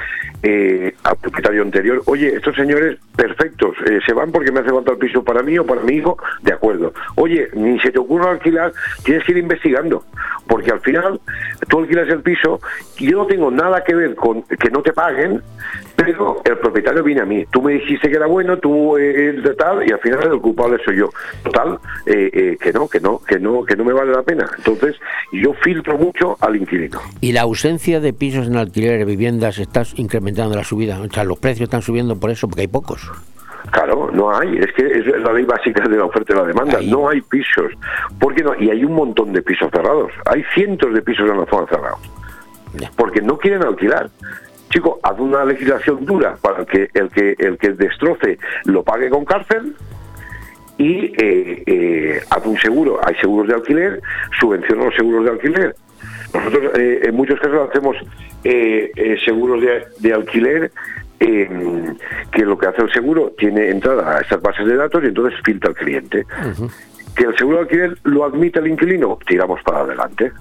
S17: al propietario anterior. Oye, estos señores perfectos, se van porque me hace falta el piso para mí o para mi hijo, de acuerdo. Oye, ni se te ocurra alquilar, tienes que ir investigando, porque al final tú alquilas el piso yo no tengo nada que ver con que no te paguen, pero el propietario viene a mí. Tú me dijiste que era bueno, tú eh, de tal, y al final el culpable soy yo. Total, eh, eh, que no, que no, que no, que no me vale la pena. Entonces, yo filtro mucho al inquilino.
S3: Y la ausencia de pisos en alquiler, viviendas, está incrementando la subida. O sea, los precios están subiendo por eso, porque hay pocos.
S17: Claro, no hay. Es que es la ley básica de la oferta y la demanda. No hay pisos. ¿Por qué no? Y hay un montón de pisos cerrados. Hay cientos de pisos en la zona cerrados. Porque no quieren alquilar. Chico, haz una legislación dura para que el que el que destroce lo pague con cárcel y eh, eh, haz un seguro. Hay seguros de alquiler, subvenciona los seguros de alquiler. Nosotros eh, en muchos casos hacemos seguros de, de alquiler eh, que lo que hace el seguro tiene entrada a estas bases de datos y entonces filtra al cliente. Que el seguro de alquiler lo admite el inquilino, tiramos para adelante.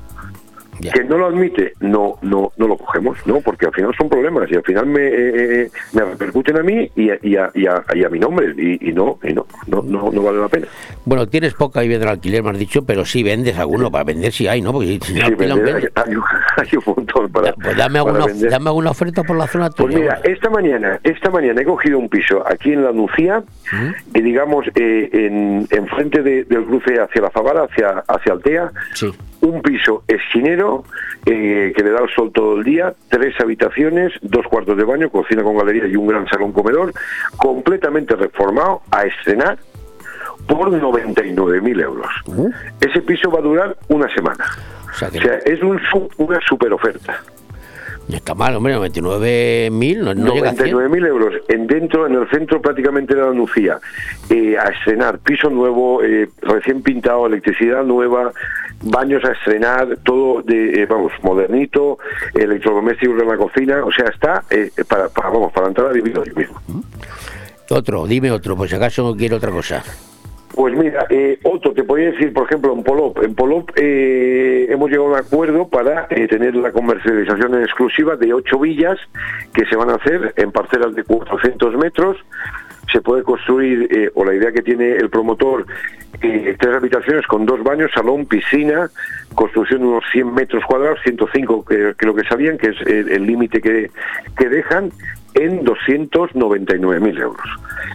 S17: Que no lo admite, no, no, no lo cogemos, ¿no? Porque al final son problemas y al final me, eh, eh, me repercuten a mí y a, y a, y a- y a mi nombre y, y no, y no, no, no, no vale la pena.
S3: Bueno, tienes poca vivienda en alquiler, me has dicho, pero sí vendes alguno, para vender sí hay, ¿no? Porque si no
S17: Sí,
S3: alquilan,
S17: vender,
S3: vendes.
S17: hay, un- hay un montón para,
S3: Pues dame
S17: para
S3: alguna,
S17: vender.
S3: dame alguna oferta por la zona
S17: Pues
S3: tuya.
S17: mira, esta mañana, esta mañana he cogido un piso aquí en la Nucía, y digamos, eh, en, en frente de- del cruce hacia la Favara, hacia, hacia Altea, un piso esquinero eh, que le da el sol todo el día, tres habitaciones, dos cuartos de baño, cocina con galería y un gran salón comedor, completamente reformado, a estrenar por 99.000 euros. Ese piso va a durar una semana.
S3: O sea, que
S17: es un, una super oferta.
S3: No está mal, hombre, 99.000, no, no llega a 100.
S17: 99.000 euros en dentro, en el centro prácticamente de la Nucía, eh, a estrenar, piso nuevo, eh, recién pintado, electricidad nueva, baños a estrenar, todo de, eh, vamos, modernito, electrodomésticos en la cocina, o sea, está eh, para, para, vamos, para entrar a vivir hoy mismo.
S3: Otro, dime otro, por si acaso quiero otra cosa.
S17: Pues mira, eh, otro, te podría decir, por ejemplo, en Polop. En Polop eh, hemos llegado a un acuerdo para eh, tener la comercialización en exclusiva de ocho villas que se van a hacer en parcelas de 400 metros. Se puede construir, eh, o la idea que tiene el promotor, tres habitaciones con dos baños, salón, piscina, construcción de unos 100 metros cuadrados, 105 que, lo que sabían, que es el límite que, que dejan, en 299.000 euros.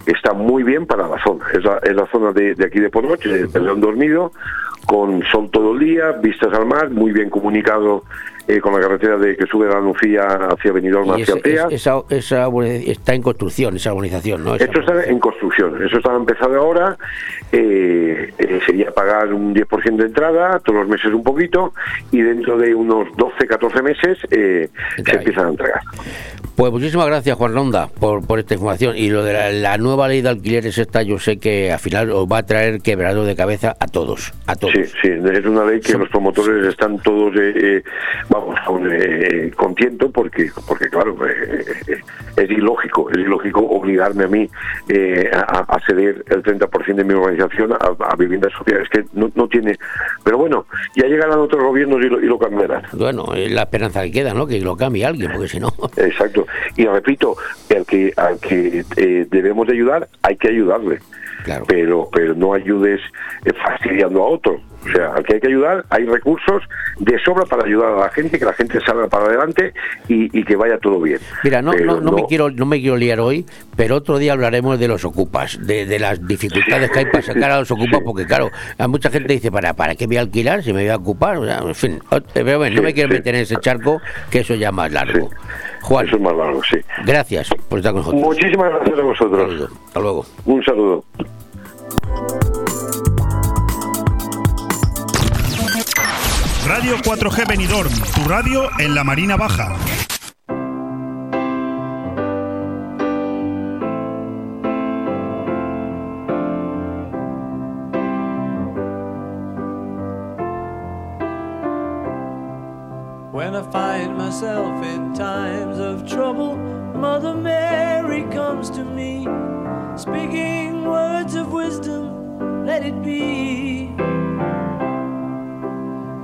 S17: Está muy bien para la zona. Es la, zona de, aquí de Pornoche, de, de León Dormido, con sol todo el día, vistas al mar, muy bien comunicado eh, con la carretera de que sube de la Nucía hacia Benidorm,
S3: Y
S17: hacia Altea.
S3: es- esa, está en construcción, esa urbanización, ¿no? Esa-
S17: Esto está en construcción, eso está empezado ahora, eh, eh, sería pagar un 10% de entrada, todos los meses un poquito, y dentro de unos 12, 14 meses eh, se empiezan a entregar.
S3: Pues muchísimas gracias, Juan Ronda, por, por esta información. Y lo de la, la nueva ley de alquileres esta, yo sé que al final os va a traer quebrado de cabeza a todos, a todos.
S17: Sí, sí, es una ley que los promotores están todos, eh, eh, vamos, con, eh, contentos porque, porque claro, eh, eh, es ilógico, es ilógico obligarme a mí eh, a, a ceder el 30% de mi organización a, a viviendas sociales, que no, no tiene... Pero bueno, ya llegarán otros gobiernos y lo, y lo cambiarán.
S3: Bueno, es la esperanza que queda, ¿no? Que lo cambie alguien, porque si no...
S17: Exacto. Y repito, al que, al que eh, debemos de ayudar, hay que ayudarle. Pero, pero no ayudes eh, fastidiando a otro. O sea, al que hay que ayudar, hay recursos de sobra para ayudar a la gente, que la gente salga para adelante y, y que vaya todo bien.
S3: Mira, no, no, no me quiero no me quiero liar hoy, pero otro día hablaremos de los ocupas, de, de las dificultades que hay para sacar a los ocupas, porque claro, hay mucha gente dice, ¿para, ¿para qué voy a alquilar si me voy a ocupar? O sea, en fin, pero bueno, no me quiero meter en ese charco, que eso ya es más largo. Juan,
S17: Eso es más largo, sí.
S3: gracias por estar con nosotros.
S17: Muchísimas gracias a vosotros.
S3: Hasta luego.
S17: Un saludo.
S4: Radio 4G Benidorm, tu radio en la Marina Baja.
S18: When I find myself in times of trouble, Mother Mary comes to me, speaking words of wisdom, let it be.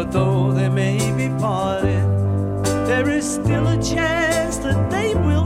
S18: For though they may be parted, there is still a chance that they will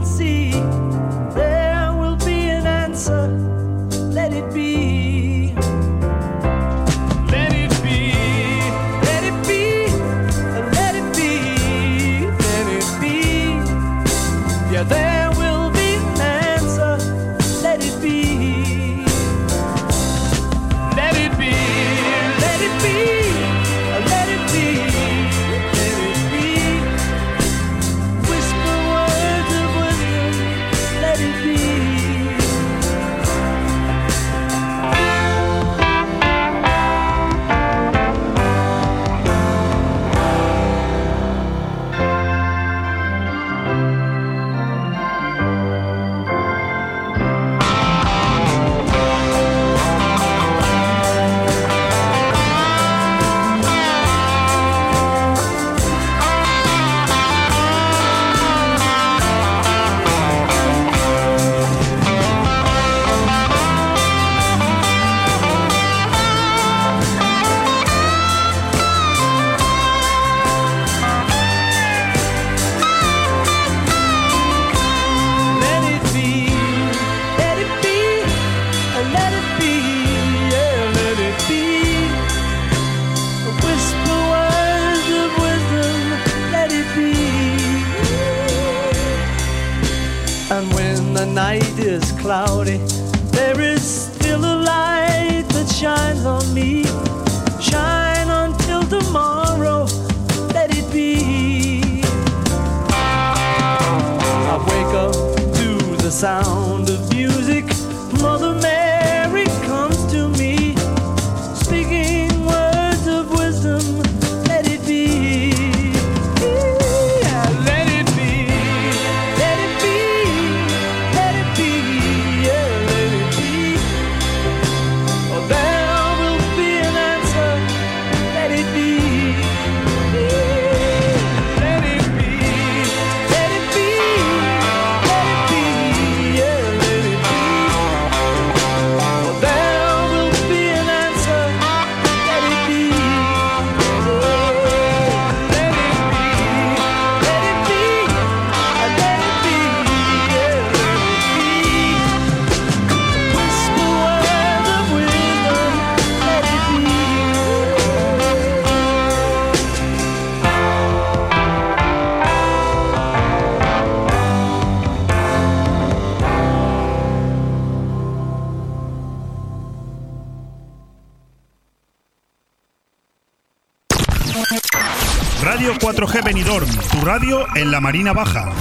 S4: radio en la Marina Baja.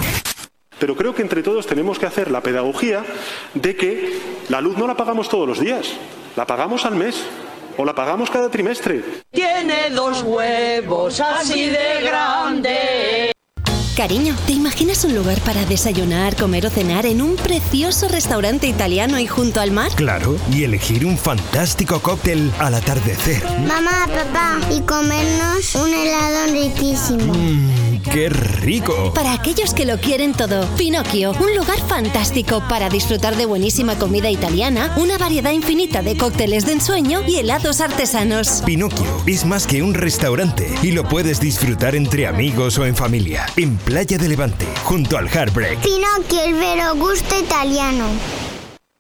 S5: Pero creo que entre todos tenemos que hacer la pedagogía de que la luz no la pagamos todos los días, la pagamos al mes o la pagamos cada trimestre.
S19: Tiene dos huevos así de grandes.
S20: Cariño, ¿te imaginas un lugar para desayunar, comer o cenar en un precioso restaurante italiano y junto al mar?
S21: Claro, y elegir un fantástico cóctel al atardecer.
S22: Mamá, papá, y comernos un helado riquísimo.
S21: Mmm, ¡Qué rico!
S20: Para aquellos que lo quieren todo, Pinocchio, un lugar fantástico para disfrutar de buenísima comida italiana, una variedad infinita de cócteles de ensueño y helados artesanos.
S21: Pinocchio es más que un restaurante y lo puedes disfrutar entre amigos o en familia. En Playa de Levante, junto al Heartbreak.
S22: Pinocchio, el vero gusto italiano.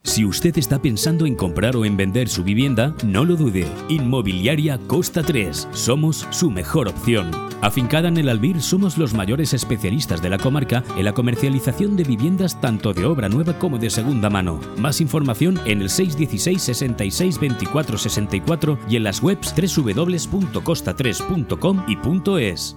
S7: Si usted está pensando en comprar o en vender su vivienda, no lo dude. Inmobiliaria Costa 3. Somos su mejor opción. Afincada en el Albir, somos los mayores especialistas de la comarca en la comercialización de viviendas tanto de obra nueva como de segunda mano. Más información en el 616 66 24 64 y en las webs www.costa3.com y .es.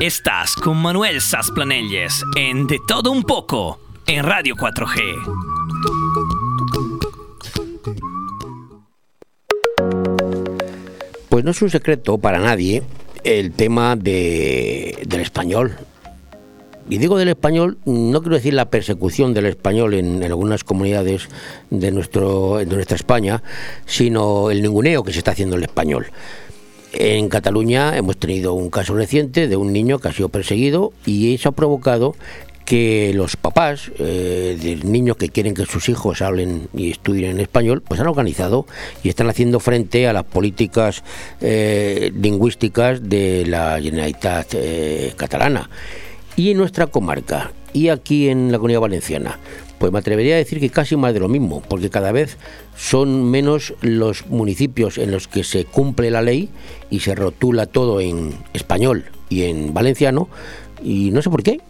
S23: Estás con Manuel Sasplanelles en De Todo Un Poco en Radio 4G.
S3: Pues no es un secreto para nadie el tema de, del español. Y digo del español, no quiero decir la persecución del español en, en algunas comunidades de, nuestro, de nuestra España, sino el ninguneo que se está haciendo el español. En Cataluña hemos tenido un caso reciente de un niño que ha sido perseguido y eso ha provocado que los papás eh, de niños que quieren que sus hijos hablen y estudien en español, pues han organizado y están haciendo frente a las políticas eh, lingüísticas de la Generalitat eh, catalana. Y en nuestra comarca, y aquí en la Comunidad Valenciana, pues me atrevería a decir que casi más de lo mismo, porque cada vez son menos los municipios en los que se cumple la ley y se rotula todo en español y en valenciano, y no sé por qué.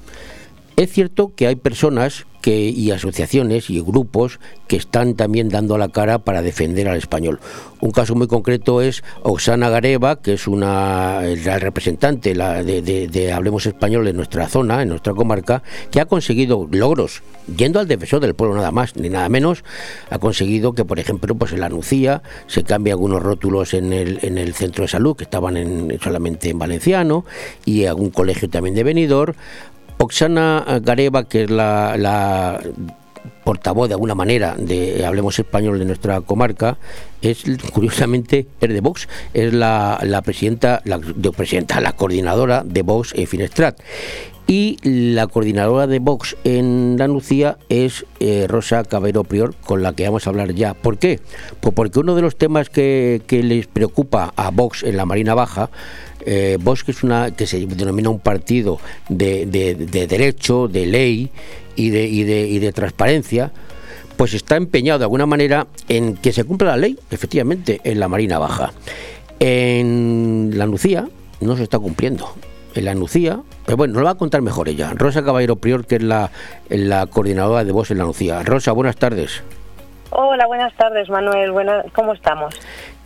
S3: Es cierto que hay personas y asociaciones y grupos que están también dando la cara para defender al español. Un caso muy concreto es Oxana Gareva, que es una la representante de, Hablemos Español en nuestra zona, en nuestra comarca, que ha conseguido logros, yendo al defensor del pueblo nada más ni nada menos, ha conseguido que, por ejemplo, pues en la Nucía se cambien algunos rótulos en el, en el centro de salud que estaban en, solamente en valenciano y algún colegio también de Benidorm Oxana Gareva, que es la, la, portavoz de alguna manera de Hablemos Español de nuestra comarca, es curiosamente es de Vox, es la, presidenta, la, la coordinadora de Vox en Finestrat. Y la coordinadora de Vox en la Nucía es eh, Rosa Cabero Prior, con la que vamos a hablar ya. ¿Por qué? Pues porque uno de los temas que, que les preocupa a Vox en la Marina Baja eh, que es una que se denomina un partido de, de, de derecho, de ley y de, y de, y de transparencia, pues está empeñado de alguna manera en que se cumpla la ley, efectivamente, en la Marina Baja. En la Nucía no se está cumpliendo. En la Nucía, pero bueno, nos lo va a contar mejor ella. Rosa Caballero Prior, que es la, la coordinadora de Vox en la Nucía. Rosa, buenas tardes.
S24: Hola, buenas tardes, Manuel. Buena, ¿Cómo estamos?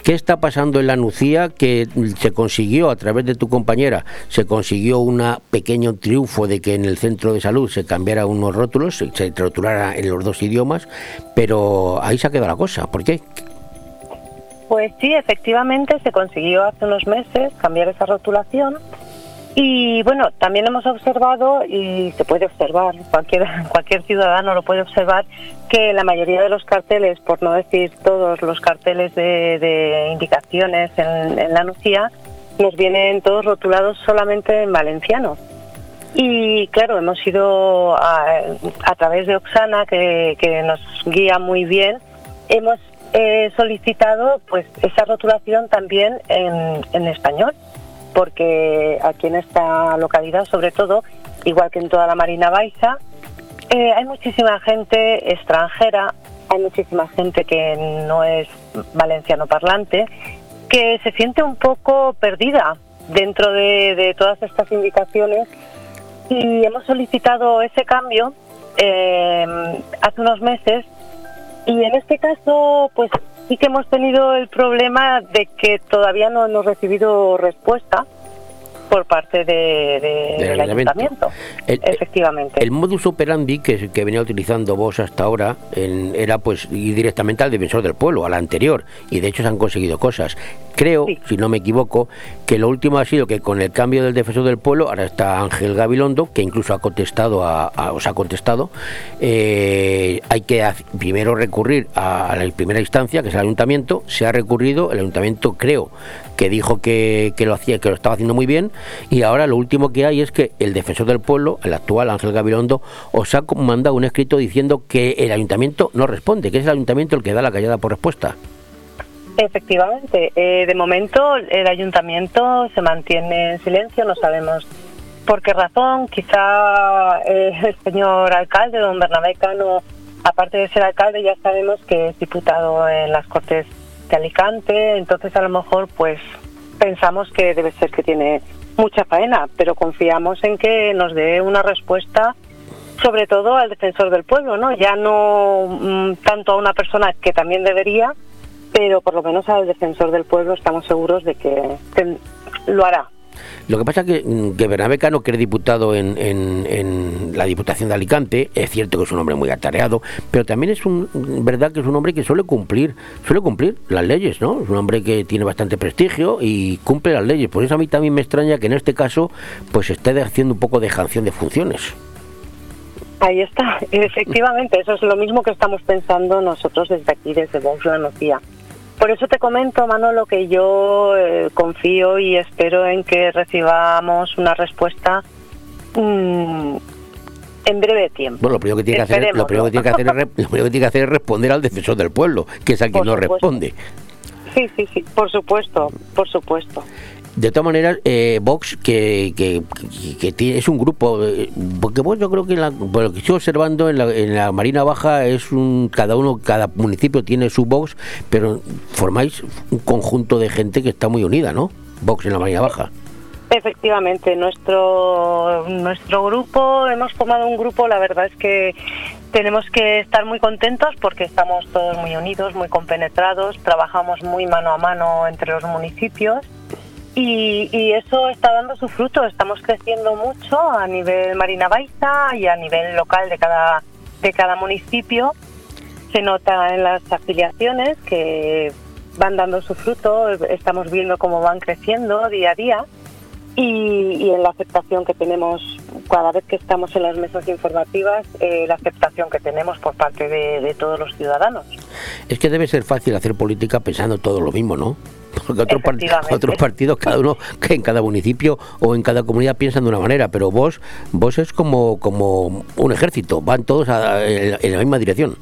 S3: ¿Qué está pasando en la Nucía que se consiguió a través de tu compañera? Se consiguió un pequeño triunfo de que en el centro de salud se cambiara unos rótulos, se, se rotulara en los dos idiomas, pero ahí se ha quedado la cosa. ¿Por qué?
S24: Pues sí, efectivamente se consiguió hace unos meses cambiar esa rotulación Y bueno, también hemos observado, y se puede observar, cualquier, cualquier ciudadano lo puede observar, que la mayoría de los carteles, por no decir todos los carteles de, indicaciones en, en la Nucía, nos vienen todos rotulados solamente en valenciano. Y claro, hemos ido a, a través de Oxana, que, que nos guía muy bien, hemos eh, solicitado pues esa rotulación también en, en español, porque aquí en esta localidad, sobre todo, igual que en toda la Marina Baixa, eh, hay muchísima gente extranjera, hay muchísima gente que no es valenciano parlante, que se siente un poco perdida dentro de, de todas estas indicaciones. Y hemos solicitado ese cambio eh, hace unos meses y en este caso pues sí que hemos tenido el problema de que todavía no hemos recibido respuesta por parte de, de-
S3: Del
S24: del
S3: ayuntamiento.
S24: Efectivamente.
S3: El modus operandi que, que venía utilizando vos hasta ahora en- era pues ir directamente al defensor del pueblo, al anterior, y de hecho se han conseguido cosas. Creo, si no me equivoco, que lo último ha sido que con el cambio del defensor del pueblo, ahora está Ángel Gabilondo, que incluso ha contestado, a, a- os ha contestado, eh, hay que primero recurrir a, a la primera instancia, que es el ayuntamiento, se ha recurrido, el ayuntamiento creo que dijo que, que lo hacía, que lo estaba haciendo muy bien, y ahora lo último que hay es que el defensor del pueblo, el actual Ángel Gabilondo, os ha mandado un escrito diciendo que el ayuntamiento no responde, que es el ayuntamiento el que da la callada por respuesta.
S24: Efectivamente, eh, de momento el ayuntamiento se mantiene en silencio, no sabemos por qué razón. Quizá eh, el señor alcalde, don Bernabé Cano, aparte de ser alcalde, ya sabemos que es diputado en las Cortes de Alicante, entonces a lo mejor pues pensamos que debe ser que tiene mucha faena, pero confiamos en que nos dé una respuesta sobre todo al defensor del pueblo, ¿no? Ya no mm, tanto a una persona que también debería, pero por lo menos al defensor del pueblo estamos seguros de que, que lo hará.
S3: Lo que pasa es que, mm, que Bernabé Cano, que diputado en, en- la Diputación de Alicante, es cierto que es un hombre muy atareado, pero también es un verdad que es un hombre que suele cumplir, suele cumplir las leyes, ¿no? Es un hombre que tiene bastante prestigio y cumple las leyes. Por eso a mí también me extraña que en este caso, pues esté haciendo un poco de janción de funciones.
S24: Ahí está, efectivamente, eso es lo mismo que estamos pensando nosotros desde aquí, desde Vox La. Por eso te comento, Manolo, que yo eh, confío y espero en que recibamos una respuesta mm, en breve tiempo.
S3: Bueno, lo primero que tiene que hacer, lo primero que tiene que hacer, es, re- lo primero que tiene que hacer es responder al defensor del pueblo, que es a quien
S24: Por
S3: no
S24: supuesto.
S3: responde.
S24: Sí, sí, sí, por supuesto, por supuesto.
S3: De todas maneras, eh, Vox, que, que, que- es un grupo, eh, porque vos yo creo que la- por lo que estoy observando en la, en la Marina Baja es un, cada uno, cada municipio tiene su Vox, pero formáis un conjunto de gente que está muy unida, ¿no? Vox en la Marina Baja.
S24: Efectivamente, nuestro nuestro grupo, hemos formado un grupo, la verdad es que tenemos que estar muy contentos porque estamos todos muy unidos, muy compenetrados, trabajamos muy mano a mano entre los municipios y, y eso está dando su fruto, estamos creciendo mucho a nivel Marina Baixa y a nivel local de cada, de cada municipio. Se nota en las afiliaciones que van dando su fruto, estamos viendo cómo van creciendo día a día y, y en la aceptación que tenemos cada vez que estamos en las mesas informativas, eh, la aceptación que tenemos por parte de, de todos los ciudadanos.
S3: Es que debe ser fácil hacer política pensando todo lo mismo, ¿no? Porque otros, par-
S24: Efectivamente.
S3: otros partidos, cada uno que en cada municipio o en cada comunidad piensan de una manera, pero vos, vos es como, como un ejército, van todos a- en, en la misma dirección.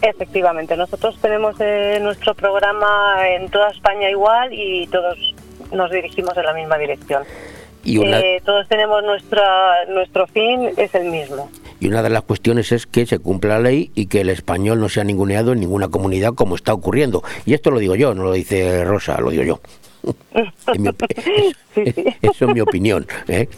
S24: Efectivamente, nosotros tenemos eh, nuestro programa en toda España igual y todos nos dirigimos en la misma dirección.
S3: Y una,
S24: Eh, todos tenemos nuestra, nuestro fin, es el mismo.
S3: y una de las cuestiones es que se cumpla la ley y que el español no sea ninguneado en ninguna comunidad como está ocurriendo. Y esto lo digo yo, no lo dice Rosa, lo digo yo. Es mi op- Eso es mi opinión. ¿eh?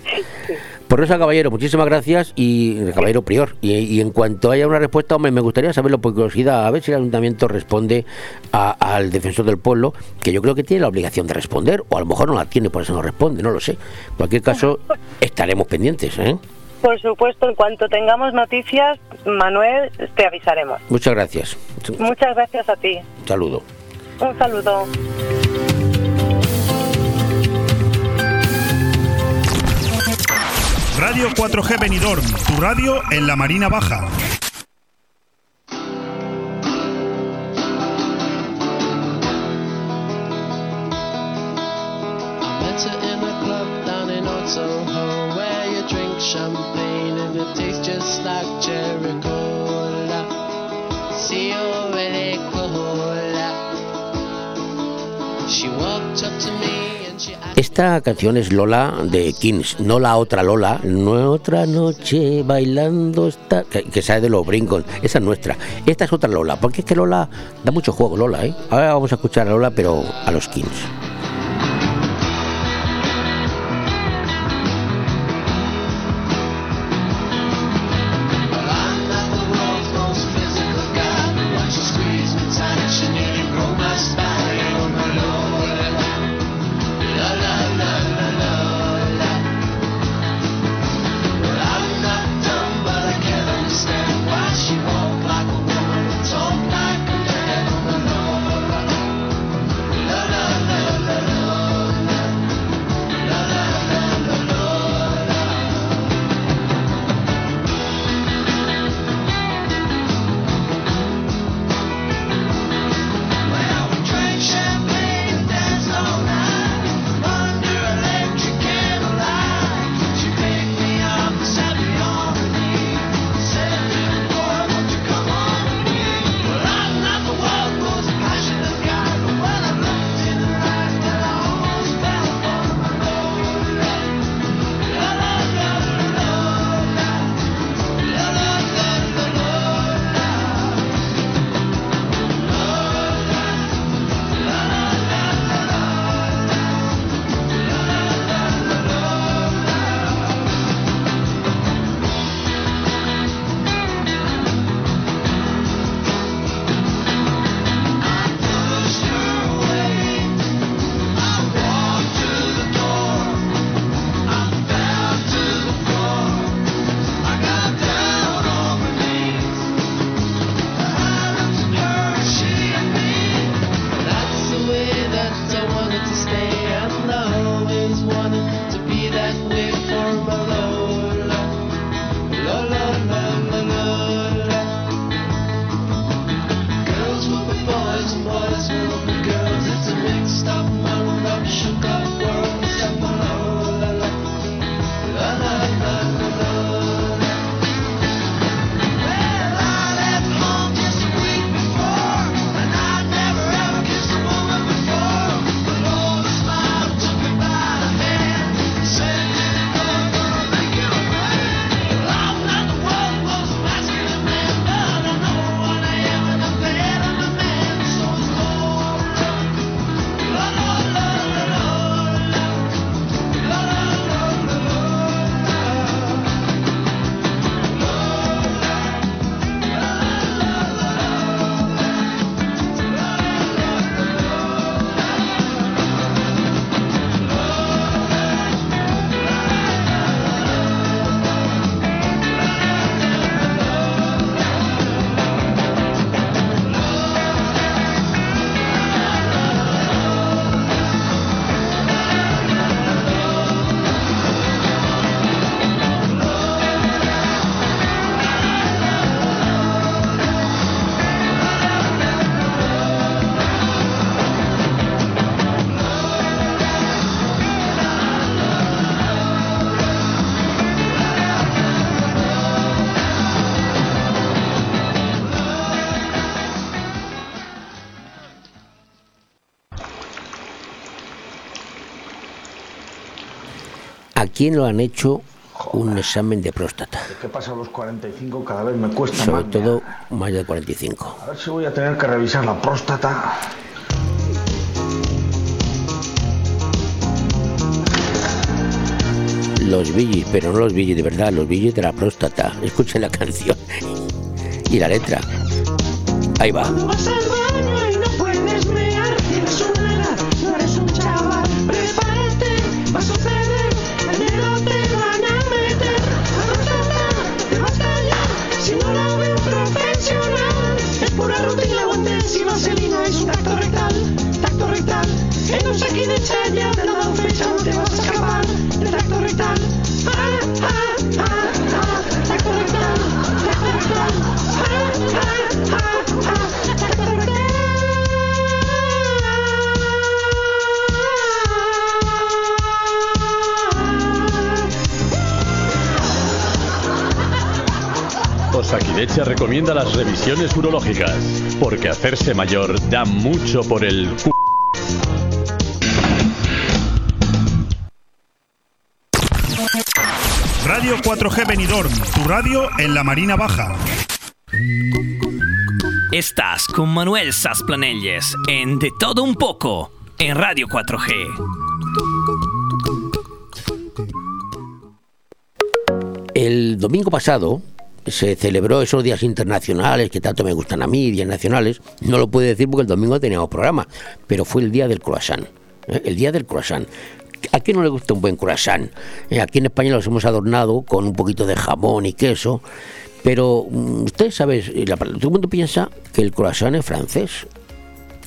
S3: Por Rosa Caballero, muchísimas gracias y Caballero Prior. Y, y en cuanto haya una respuesta, hombre, me gustaría saberlo por curiosidad, a ver si el ayuntamiento responde a- al defensor del pueblo, que yo creo que tiene la obligación de responder, o a lo mejor no la tiene, por eso no responde, no lo sé. En cualquier caso, estaremos pendientes. ¿eh?
S24: Por supuesto, en cuanto tengamos noticias, Manuel, te avisaremos.
S3: Muchas gracias.
S24: Muchas gracias a ti.
S3: Un saludo.
S24: Un saludo.
S25: Radio 4G Benidorm, tu radio en la Marina Baja.
S26: Esta canción es Lola de Kings, no la otra Lola, no otra noche bailando está, que, que sale de los brincos, esa es nuestra. Esta es otra Lola, porque es que Lola da mucho juego, Lola, ¿eh? Ahora vamos a escuchar a Lola, pero a los Kings.
S3: ¿A
S26: quién lo han hecho un examen de próstata?
S27: ¿Qué pasa a los 45? Cada vez me cuesta
S26: Sobre
S27: más.
S26: todo más de 45.
S27: A ver si voy a tener que revisar la próstata.
S26: Los billis, pero no los billis de verdad, los billis de la próstata. Escuchen la canción y la letra. Ahí va.
S28: Recomienda las revisiones urológicas, porque hacerse mayor da mucho por el cu.
S4: Radio 4G Benidorm, tu radio en la Marina Baja.
S15: Estás con Manuel Sasplanelles en De Todo Un Poco en Radio 4G.
S3: El domingo pasado se celebró esos días internacionales que tanto me gustan a mí, días nacionales. No lo puedo decir porque el domingo teníamos programa, pero fue el día del croissant. ¿eh? El día del croissant. ¿A quién no le gusta un buen croissant? Eh, Aquí en España los hemos adornado con un poquito de jamón y queso, pero mm, usted sabe, la- todo el mundo piensa que el croissant es francés.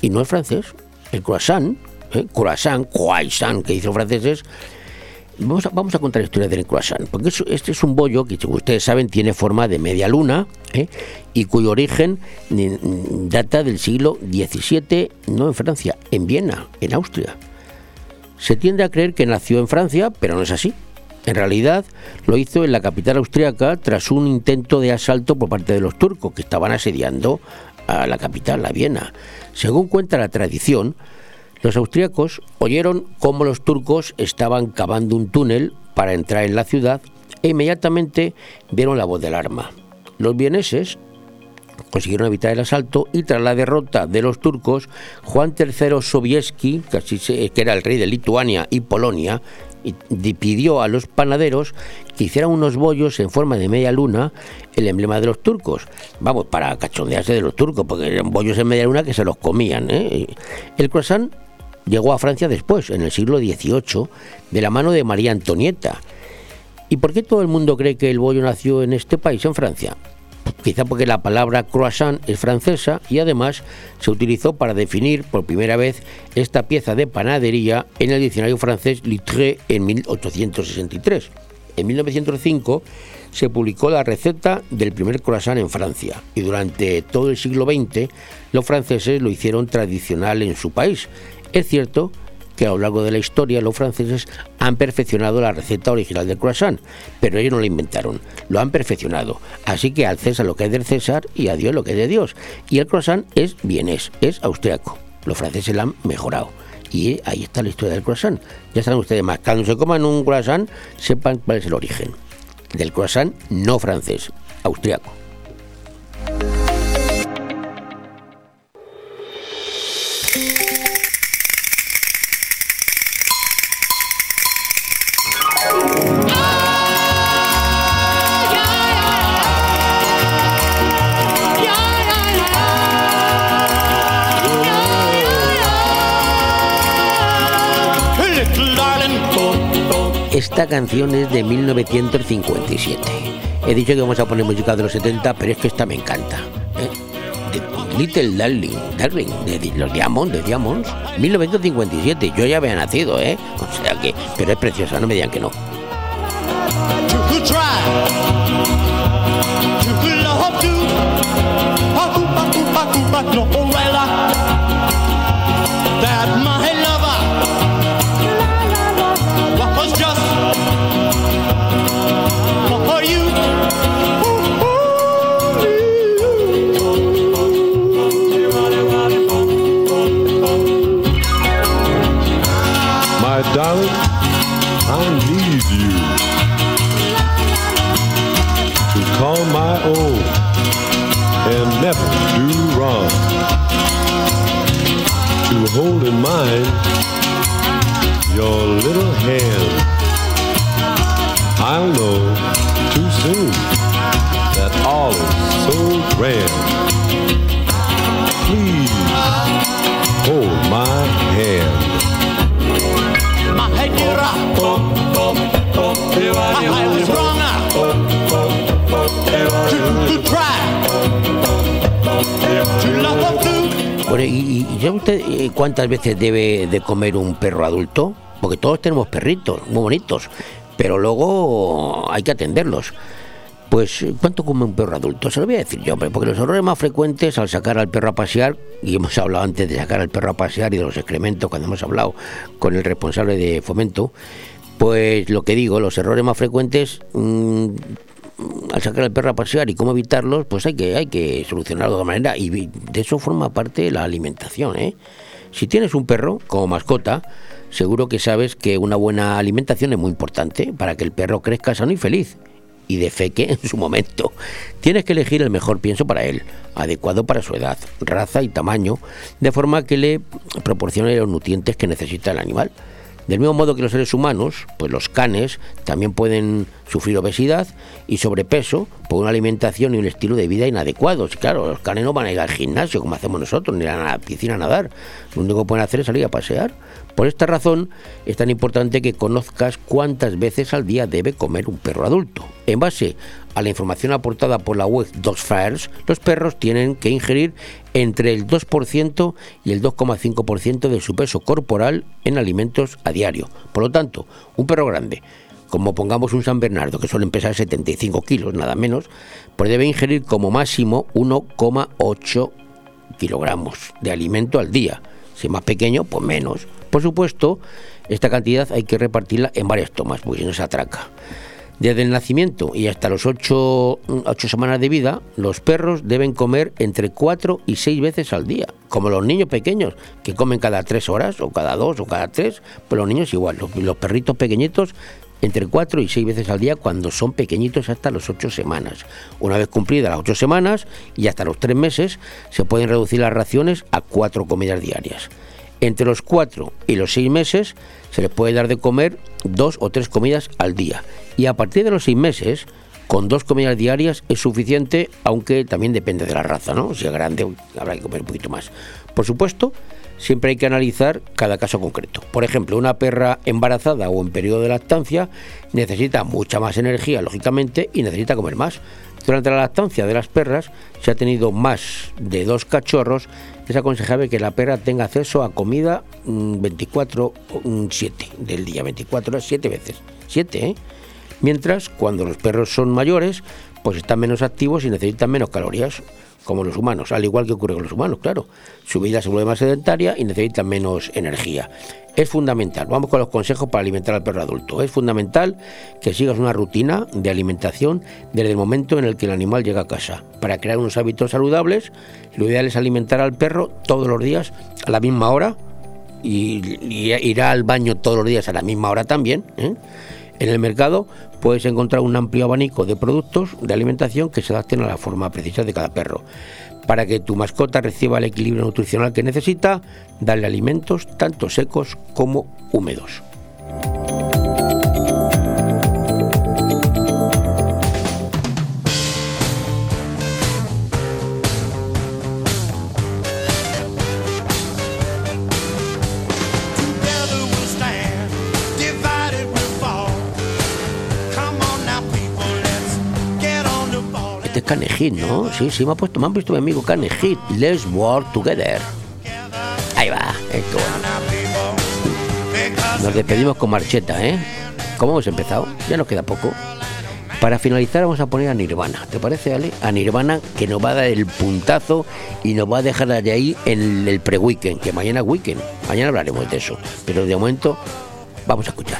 S3: Y no es francés. El croissant, ¿eh? croissant, croissant, que dicen los franceses, Vamos a, contar la historia del croissant, porque es- este es un bollo que, como ustedes saben, tiene forma de media luna ¿eh? y cuyo origen mm, data del siglo XVII, no en Francia, en Viena, en Austria. Se tiende a creer que nació en Francia, pero no es así. En realidad lo hizo en la capital austriaca tras un intento de asalto por parte de los turcos que estaban asediando a la capital, a Viena. Según cuenta la tradición, los austríacos oyeron cómo los turcos estaban cavando un túnel para entrar en la ciudad e inmediatamente dieron la voz del arma. Los vieneses consiguieron evitar el asalto y tras la derrota de los turcos, Juan III Sobieski, que, era el rey de Lituania y Polonia, pidió a los panaderos que hicieran unos bollos en forma de media luna, el emblema de los turcos. Vamos, para cachondearse de los turcos, porque eran bollos en media luna que se los comían. ¿eh? El croissant llegó a Francia después, en el siglo XVIII, de la mano de María Antonieta. ¿Y por qué todo el mundo cree que el bollo nació en este país, en Francia? Quizá porque la palabra croissant es francesa y además se utilizó para definir por primera vez esta pieza de panadería en el diccionario francés Littré en 1863. En 1905 se publicó la receta del primer croissant en Francia y durante todo el siglo XX los franceses lo hicieron tradicional en su país. Es cierto que a lo largo de la historia los franceses han perfeccionado la receta original del croissant, pero ellos no la inventaron, lo han perfeccionado. Así que al César lo que es del César y a Dios lo que es de Dios. Y el croissant es vienés, es austriaco. Los franceses lo han mejorado. Y ahí está la historia del croissant. Ya saben ustedes más, cuando se coman un croissant, sepan cuál es el origen. Del croissant no francés, austriaco. Esta canción de 1957. He dicho que vamos a poner música de los 70, pero es que esta me encanta. ¿eh? Little Darling, Darling, de los Diamonds, de Diamonds, 1957. Yo ya había nacido, ¿eh? O sea que, pero es preciosa, no me digan que no.
S27: Hold in mind your little hand. I'll know too soon that all is so grand. Please hold my hand.
S26: My head you rock. I was wrong now. To, to try. To love her to.
S3: Bueno, ¿y, y eh, cuántas veces debe de comer un perro adulto? Porque todos tenemos perritos, muy bonitos, pero luego hay que atenderlos. Pues, ¿cuánto come un perro adulto? Se lo voy a decir yo, hombre, porque los errores más frecuentes al sacar al perro a pasear, y hemos hablado antes de sacar al perro a pasear y de los excrementos cuando hemos hablado con el responsable de fomento, pues lo que digo, los errores más frecuentes, mm, al sacar al perro a pasear y cómo evitarlos, pues hay que, hay que solucionarlo de manera. Y de eso forma parte la alimentación. ¿eh? Si tienes un perro como mascota, seguro que sabes que una buena alimentación es muy importante para que el perro crezca sano y feliz y de feque en su momento. Tienes que elegir el mejor pienso para él, adecuado para su edad, raza y tamaño, de forma que le proporcione los nutrientes que necesita el animal. Del mismo modo que los seres humanos, pues los canes también pueden sufrir obesidad y sobrepeso por una alimentación y un estilo de vida inadecuados. Claro, los canes no van a ir al gimnasio como hacemos nosotros, ni a la piscina a nadar. Lo único que pueden hacer es salir a pasear. Por esta razón es tan importante que conozcas cuántas veces al día debe comer un perro adulto. En base a la información aportada por la web Dogs Fires, los perros tienen que ingerir entre el 2% y el 2,5% de su peso corporal en alimentos a diario. Por lo tanto, un perro grande, como pongamos un San Bernardo, que suele pesar 75 kilos, nada menos, pues debe ingerir como máximo 1,8 kilogramos de alimento al día. Si es más pequeño, pues menos. Por supuesto, esta cantidad hay que repartirla en varias tomas, porque si no se atraca. Desde el nacimiento y hasta los 8, semanas de vida, los perros deben comer entre 4 y 6 veces al día, como los niños pequeños, que comen cada 3 horas, o cada 2, o cada 3, pues los niños igual, los, los perritos pequeñitos entre 4 y 6 veces al día cuando son pequeñitos hasta los 8 semanas. Una vez cumplidas las 8 semanas y hasta los 3 meses, se pueden reducir las raciones a 4 comidas diarias. Entre los 4 y los 6 meses se les puede dar de comer 2 o 3 comidas al día. Y a partir de los 6 meses, con dos comidas diarias es suficiente, aunque también depende de la raza, ¿no? Si es grande, habrá que comer un poquito más. Por supuesto, siempre hay que analizar cada caso concreto. Por ejemplo, una perra embarazada o en periodo de lactancia necesita mucha más energía, lógicamente, y necesita comer más. Durante la lactancia de las perras, si ha tenido más de dos cachorros, es aconsejable que la perra tenga acceso a comida 24-7 mm, del día, 24 horas, 7 veces. 7, ¿eh? Mientras, cuando los perros son mayores, pues están menos activos y necesitan menos calorías, como los humanos, al igual que ocurre con los humanos, claro. Su vida se vuelve más sedentaria y necesitan menos energía. Es fundamental, vamos con los consejos para alimentar al perro adulto. Es fundamental que sigas una rutina de alimentación desde el momento en el que el animal llega a casa. Para crear unos hábitos saludables, lo ideal es alimentar al perro todos los días a la misma hora y, irá al baño todos los días a la misma hora también. ¿eh? En el mercado puedes encontrar un amplio abanico de productos de alimentación que se adapten a la forma precisa de cada perro. Para que tu mascota reciba el equilibrio nutricional que necesita, dale alimentos tanto secos como húmedos. Es Canejit, ¿no? Sí, sí, me ha puesto, me han puesto mi amigo Canejit. Let's work together. Ahí va, esto. Nos despedimos con marcheta, ¿eh? ¿Cómo hemos empezado? Ya nos queda poco. Para finalizar vamos a poner a Nirvana, ¿te parece, Ale? A Nirvana que nos va a dar el puntazo y nos va a dejar de ahí en el pre-weekend, que mañana es weekend. Mañana hablaremos de eso. Pero de momento vamos a escuchar.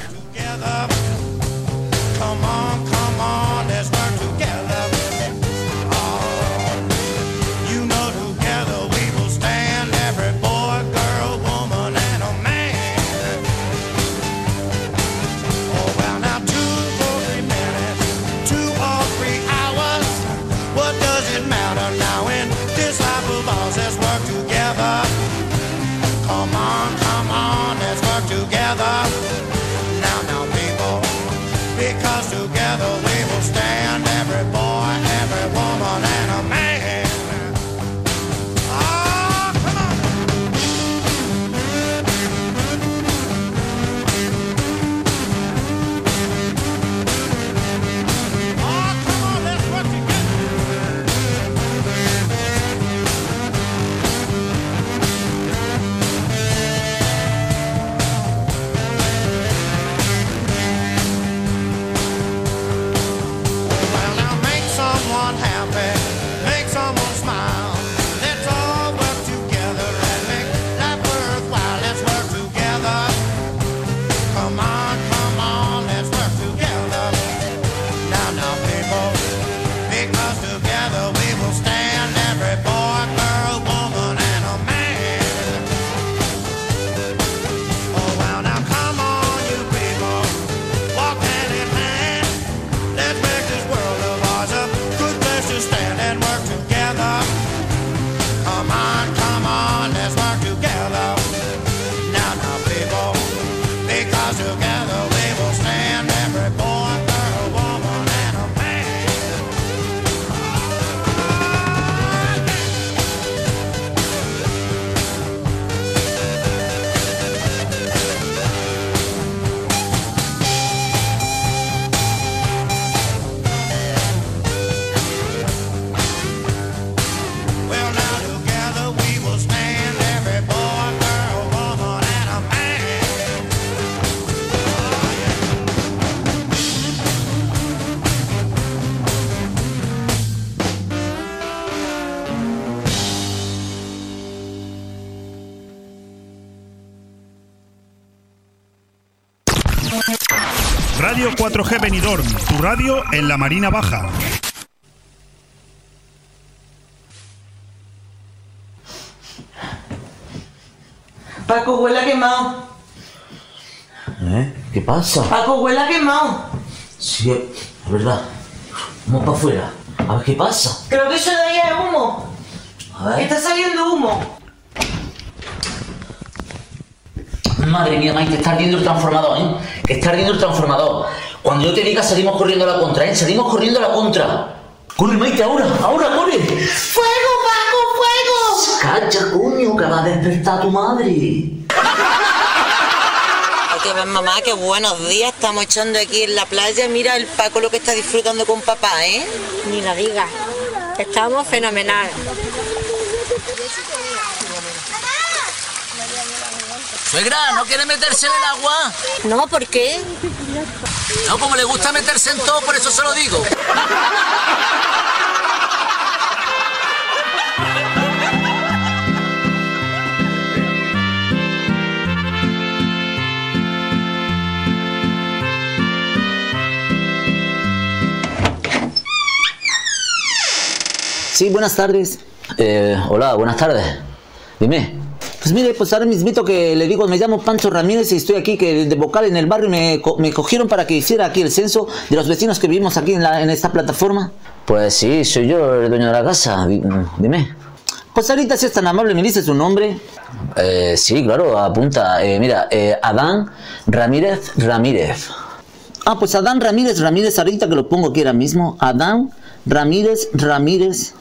S4: Radio en la Marina Baja.
S29: Paco, huele a quemado.
S30: ¿Eh? ¿Qué pasa?
S29: Paco, huele a quemado.
S30: Sí, es verdad. Vamos para afuera. A ver qué pasa.
S29: Creo que eso de ahí es humo.
S30: A ver.
S29: Está saliendo humo.
S30: Madre mía, Maite, está ardiendo el transformador, ¿eh? Que está ardiendo el transformador. Cuando yo te diga salimos corriendo a la contra, ¿eh? Salimos corriendo a la contra. Corre, Maite, ahora, ahora, corre.
S29: ¡Fuego, Paco, fuego!
S30: Cacha, coño, que va a despertar tu madre.
S31: Que mamá, qué buenos días estamos echando aquí en la playa. Mira el Paco lo que está disfrutando con papá, ¿eh?
S32: Ni lo digas. Estamos fenomenal.
S30: Suegra, ¿no quiere meterse en el agua?
S32: No, ¿por qué?
S30: No, como le gusta meterse en todo, por eso se lo digo. Sí, buenas tardes. Eh, hola, buenas tardes. Dime. Pues mire, pues ahora mismito que le digo, me llamo Pancho Ramírez y estoy aquí que de vocal en el barrio me, me cogieron para que hiciera aquí el censo de los vecinos que vivimos aquí en, la- en esta plataforma. Pues sí, soy yo el dueño de la casa. Di- Dime. Pues ahorita si es tan amable, ¿me dice su nombre? Eh, sí, claro, apunta. Eh, mira, eh, Adán Ramírez Ramírez. Ah, pues Adán Ramírez Ramírez, ahorita que lo pongo aquí ahora mismo. Adán Ramírez Ramírez.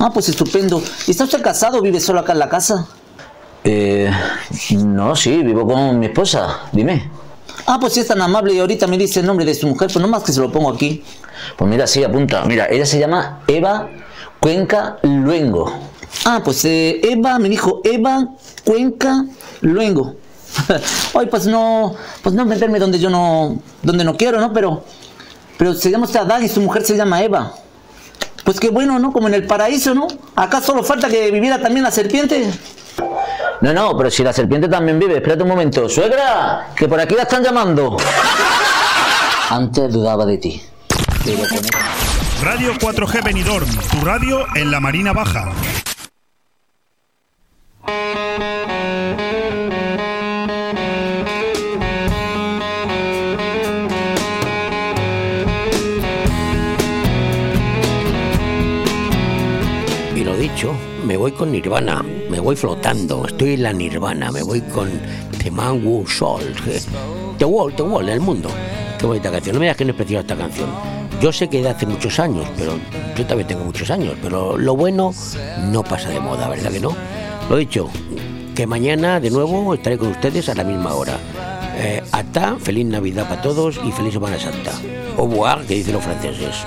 S30: Ah, pues estupendo. ¿Y está usted casado o vive solo acá en la casa? Eh, no, sí, vivo con mi esposa. Dime. Ah, pues si es tan amable y ahorita me dice el nombre de su mujer, pues nomás que se lo pongo aquí. Pues mira, sí, apunta. Mira, ella se llama Eva Cuenca Luengo. Ah, pues eh, Eva, me dijo Eva Cuenca Luengo. Ay, pues no, pues no meterme donde yo no, donde no quiero, ¿no? Pero, pero se llama usted Adán y su mujer se llama Eva. Pues qué bueno, ¿no? Como en el paraíso, ¿no? Acá solo falta que viviera también la serpiente. No, no, pero si la serpiente también vive, espérate un momento. Suegra, que por aquí la están llamando. Antes dudaba de ti.
S4: Radio 4G Benidorm, tu radio en la Marina Baja.
S33: Con Nirvana, me voy flotando, estoy en la Nirvana, me voy con The Man Who Sold, The Wall, The Wall, el mundo. Qué bonita canción, no me digas que no es preciosa esta canción. Yo sé que de hace muchos años, pero yo también tengo muchos años, pero lo bueno no pasa de moda, ¿verdad que no? Lo dicho, que mañana de nuevo estaré con ustedes a la misma hora. Eh, hasta, feliz Navidad para todos y feliz Semana Santa. Au revoir, que dicen los franceses.